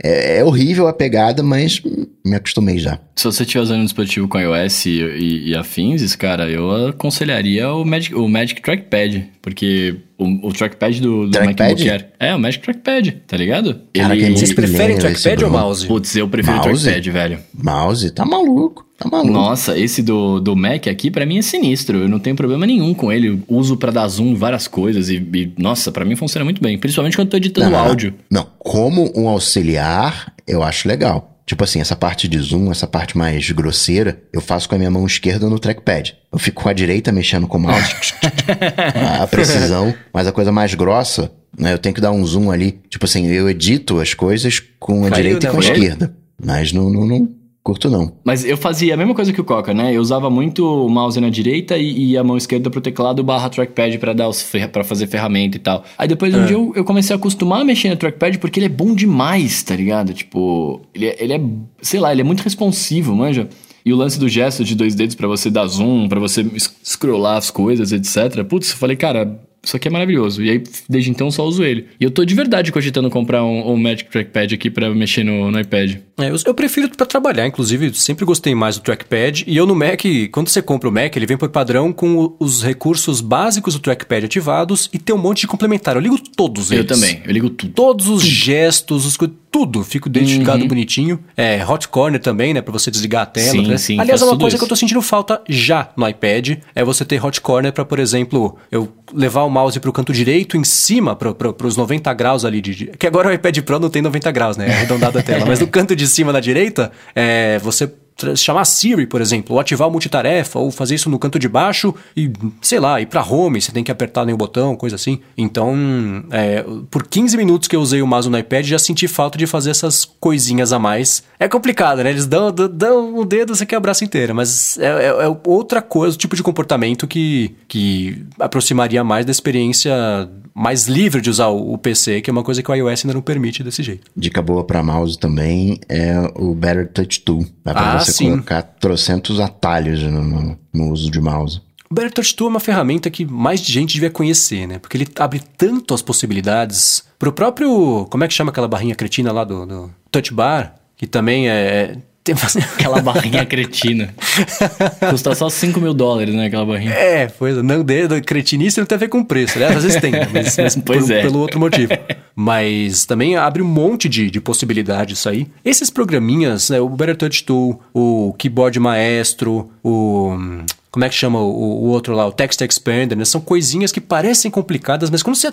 É, é horrível a pegada, mas me acostumei já. Se você estiver usando um dispositivo com iOS e, e, e afins, cara, eu aconselharia o Magic, o Magic Trackpad, porque o, o trackpad do, do Trackpad? MacBook Air... É, o Magic Trackpad, tá ligado? Cara, muito Vocês preferem trackpad ou mouse? Putz, eu prefiro o Mouse? trackpad, velho. Mouse, tá maluco, tá maluco. Nossa, esse do, do Mac aqui, pra mim é sinistro. Eu não tenho problema nenhum com ele. Eu uso pra dar zoom em várias coisas e, e, nossa, pra mim funciona muito bem. Principalmente quando eu tô editando Não, áudio. Não, como um auxiliar, eu acho legal. Tipo assim, essa parte de zoom, essa parte mais grosseira, eu faço com a minha mão esquerda no trackpad. Eu fico com a direita mexendo com o mouse, a precisão, mas a coisa mais grossa, né, eu tenho que dar um zoom ali. Tipo assim, eu edito as coisas com a Caiu, direita né, e com a esquerda. Mas não, não, não curto não. Mas eu fazia a mesma coisa que o Coca, né? Eu usava muito o mouse na direita e, e a mão esquerda pro teclado barra trackpad pra dar os fer para fazer ferramenta e tal. Aí depois um dia eu, eu comecei a acostumar a mexer no trackpad porque ele é bom demais, tá ligado? Tipo, ele é, ele é sei lá, ele é muito responsivo, manja. E o lance do gesto de dois dedos pra você dar zoom, pra você scrollar as coisas, etc. Putz, eu falei, cara, isso aqui é maravilhoso. E aí, desde então, eu só uso ele. E eu tô de verdade cogitando comprar um, um Magic Trackpad aqui pra mexer no, no iPad. É, eu, eu prefiro para trabalhar, inclusive, sempre gostei mais do trackpad. E eu no Mac, quando você compra o Mac, ele vem por padrão com os recursos básicos do trackpad ativados e tem um monte de complementar. Eu ligo todos eles. Eu também, eu ligo tudo. Todos os gestos, os tudo, fico identificado bonitinho. É, hot corner também, né, Pra você desligar a tela. Sim, né? sim, Aliás, é uma tudo coisa isso. que eu tô sentindo falta já no iPad, é você ter hot corner pra, por exemplo, eu levar o mouse pro canto direito em cima, pro, pros 90 graus ali de, Que agora o iPad Pro não tem 90 graus, né? É arredondada a tela. Mas no canto de cima na direita, é, você chamar Siri, por exemplo, ou ativar o multitarefa, ou fazer isso no canto de baixo e, sei lá, ir pra home, você tem que apertar nem o botão, coisa assim. Então, é, por 15 minutos que eu usei o mouse no iPad, já senti falta de fazer essas coisinhas a mais. É complicado, né? Eles dão, dão, dão o dedo, você quer o braço inteiro, mas é, é- é outra coisa, o tipo de comportamento que, que aproximaria mais da experiência mais livre de usar o, PC, que é uma coisa que o iOS ainda não permite desse jeito. Dica boa pra mouse também é o Better Touch Tool. Dá pra Ah, você sim. colocar trocentos atalhos no, no- no uso de mouse. O Touch Tool é uma ferramenta que mais gente devia conhecer, né? Porque ele abre tanto as possibilidades pro próprio... Como é que chama aquela barrinha cretina lá do, do Touch Bar? Que também é... Tem- Aquela barrinha cretina. Custa só 5 mil dólares, né? Aquela barrinha. É, pois é. Não, de, cretinice não tem a ver com preço. Às vezes tem, mas, mas Pois por- é. pelo outro motivo. Mas também abre um monte de, de possibilidades isso aí. Esses programinhas, né? O Better Touch Tool, o Keyboard Maestro, o... Como é que chama o, o outro lá? O Text Expander, né? São coisinhas que parecem complicadas, mas quando você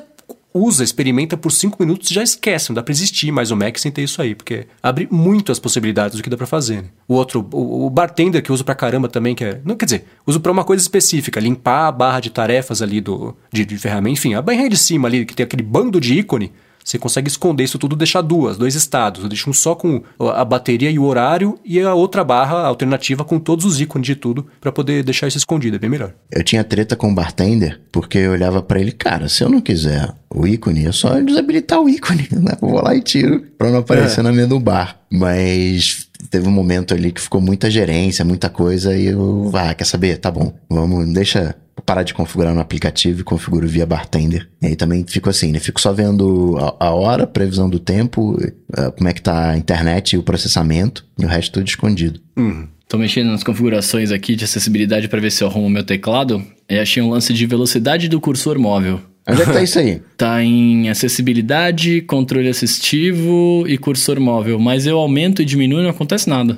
usa, experimenta por 5 minutos, já esquece. Não dá pra existir mais o Mac sem ter isso aí, porque abre muito as possibilidades do que dá pra fazer. né? O outro, o, o bartender que eu uso pra caramba também, que é. Não, quer dizer, uso pra uma coisa específica, limpar a barra de tarefas ali do, de, de ferramenta. Enfim, a barrinha de cima ali, que tem aquele bando de ícone. Você consegue esconder isso tudo, deixar duas, dois estados. Deixa um só com a bateria e o horário e a outra barra alternativa com todos os ícones de tudo pra poder deixar isso escondido. É bem melhor. Eu tinha treta com o bartender, porque eu olhava pra ele, cara, se eu não quiser o ícone, é só desabilitar o ícone, né? Eu vou lá e tiro pra não aparecer É. na mesa do bar. Mas teve um momento ali que ficou muita gerência, muita coisa, e eu, ah, quer saber? Tá bom, vamos, deixa eu parar de configurar no aplicativo e configuro via bartender. E aí também fico assim, né? Fico só vendo a, a hora, previsão do tempo, eh, como é que tá a internet e o processamento, e o resto tudo escondido. Uhum. Tô mexendo nas configurações aqui de acessibilidade pra ver se eu arrumo meu teclado. E achei um lance de velocidade do cursor móvel. Onde é que tá isso aí? Tá em acessibilidade, controle assistivo e cursor móvel. Mas eu aumento e diminuo e não acontece nada.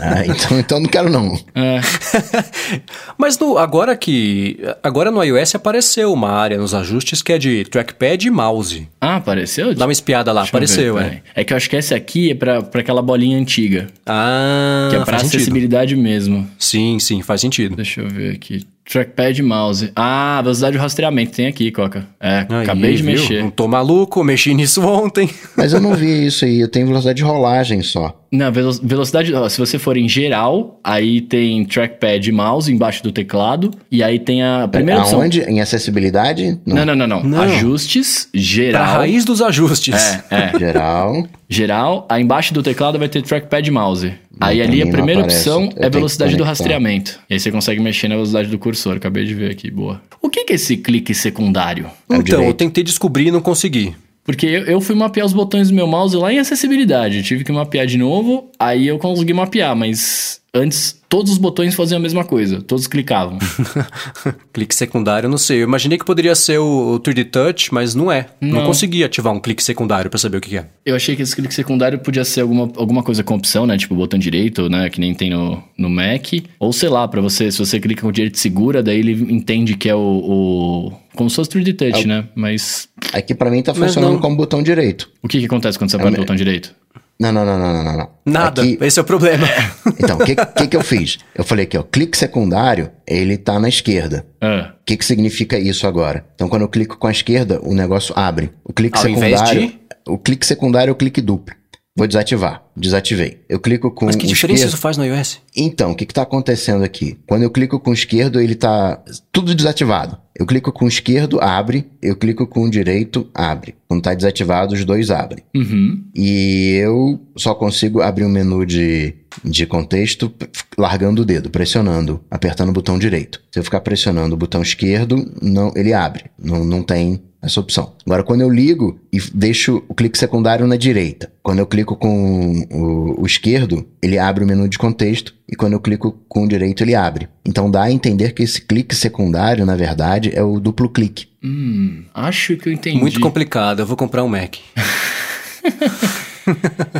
Ah, então, então não quero não. É, Mas no, agora que. Agora no iOS apareceu uma área nos ajustes que é de trackpad e mouse. Ah, apareceu? Dá uma espiada lá, Deixa eu apareceu, ver, é. É que eu acho que esse aqui é pra, pra aquela bolinha antiga. Ah, Que é pra faz sentido. acessibilidade mesmo. Sim, sim, faz sentido. Deixa eu ver aqui. Trackpad e mouse. Ah, velocidade de rastreamento tem aqui, Coca. É, Aí, acabei de viu? mexer. Não tô maluco, mexi nisso ontem. Mas eu não vi isso aí, eu tenho velocidade de rolagem só. Não, velo- velocidade. ó, se você for em geral, aí tem trackpad e mouse embaixo do teclado. E aí tem a primeira opção. Aonde? Em acessibilidade? Não, não, não, não. Não. Ajustes, Pra geral. raiz dos ajustes. É, é. Geral. Geral, aí embaixo do teclado vai ter trackpad e mouse. Não, aí ali a primeira opção Eu é velocidade do rastreamento. E aí você consegue mexer na velocidade do cursor. Acabei de ver aqui, boa. O que que é esse clique secundário? É o Então, eu tentei descobrir e não consegui. Porque eu, eu fui mapear os botões do meu mouse lá em acessibilidade. Eu tive que mapear de novo, aí eu consegui mapear, mas antes todos os botões faziam a mesma coisa, todos clicavam. clique secundário, não sei. Eu imaginei que poderia ser o, o 3D Touch, mas não é. Não, Não. consegui ativar um clique secundário pra saber o que é. Eu achei que esse clique secundário podia ser alguma, alguma coisa com opção, né? Tipo botão direito, né? Que nem tem no, no Mac. Ou sei lá, pra você, se você clica com o direito segura, daí ele entende que é o. o como se fosse 3D Touch, né? Mas Aqui pra mim tá funcionando como botão direito. o que, que acontece quando você aperta o botão direito? Não, não, não, não, não, não, não. Nada. Aqui- Esse é o problema. então, o que, que que eu fiz? Eu falei aqui, ó, clique secundário, ele tá na esquerda. Ah, O que que significa isso agora? Então, quando eu clico com a esquerda, o negócio abre. O clique Ao invés secundário, de? o clique secundário é o clique duplo. Vou desativar. Desativei. Eu clico com Mas que diferença esquerdo. isso faz no iOS? Então, o que está acontecendo aqui? Quando eu clico com o esquerdo, ele tá tudo desativado. Eu clico com o esquerdo, abre. Eu clico com o direito, abre. Quando tá desativado, os dois abrem. uhum. E eu só consigo abrir o menu de, de contexto largando o dedo, pressionando, apertando o botão direito. Se eu ficar pressionando o botão esquerdo, não, ele abre. Não, não tem essa opção. Agora, quando eu ligo e deixo o clique secundário na direita, quando eu clico com o, o esquerdo, ele abre o menu de contexto, e quando eu clico com o direito, ele abre. Então dá a entender que esse clique secundário, na verdade, é o duplo clique. Hum, acho que eu entendi. Muito complicado. Eu vou comprar um Mac.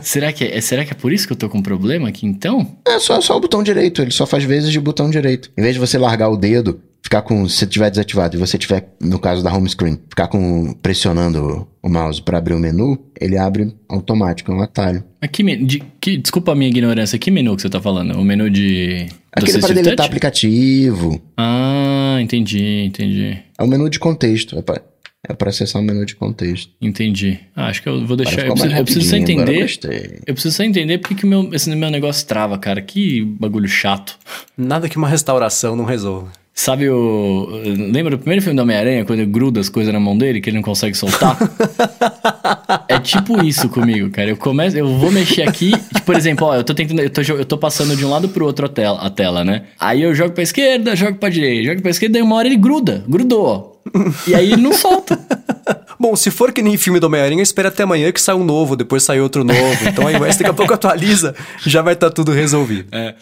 será, que é, será que é por isso que eu tô com problema aqui então? É só, só o botão direito, ele só faz vezes de botão direito. Em vez de você largar o dedo, ficar com. Se tiver desativado e você tiver, no caso da home screen, ficar com pressionando o mouse para abrir o menu, ele abre automático, é um atalho. Men- de, que, desculpa a minha ignorância, que menu que você tá falando? O menu de. Aquele para deletar Touch? aplicativo. Ah, entendi, entendi. É o menu de contexto. É pra, é pra acessar o menu de contexto. Entendi. Ah, acho que eu vou deixar. Eu preciso, eu preciso só eu entender. gostei. Eu preciso só entender porque que o meu, esse meu negócio trava, cara. Que bagulho chato. Nada que uma restauração não resolva. Sabe o. Lembra do primeiro filme do Homem-Aranha, quando ele gruda as coisas na mão dele que ele não consegue soltar? é tipo isso comigo, cara. Eu começo, eu vou mexer aqui, tipo, por exemplo, ó, eu tô tentando, eu tô, eu tô passando de um lado pro outro a tela, a tela, né? Aí eu jogo pra esquerda, jogo pra direita, jogo pra esquerda, daí uma hora ele gruda, grudou. E aí ele não solta. Bom, se for que nem filme do Homem-Aranha, espera até amanhã que sai um novo, depois sai outro novo. Então aí, mas daqui a pouco atualiza, já vai estar tá tudo resolvido. É.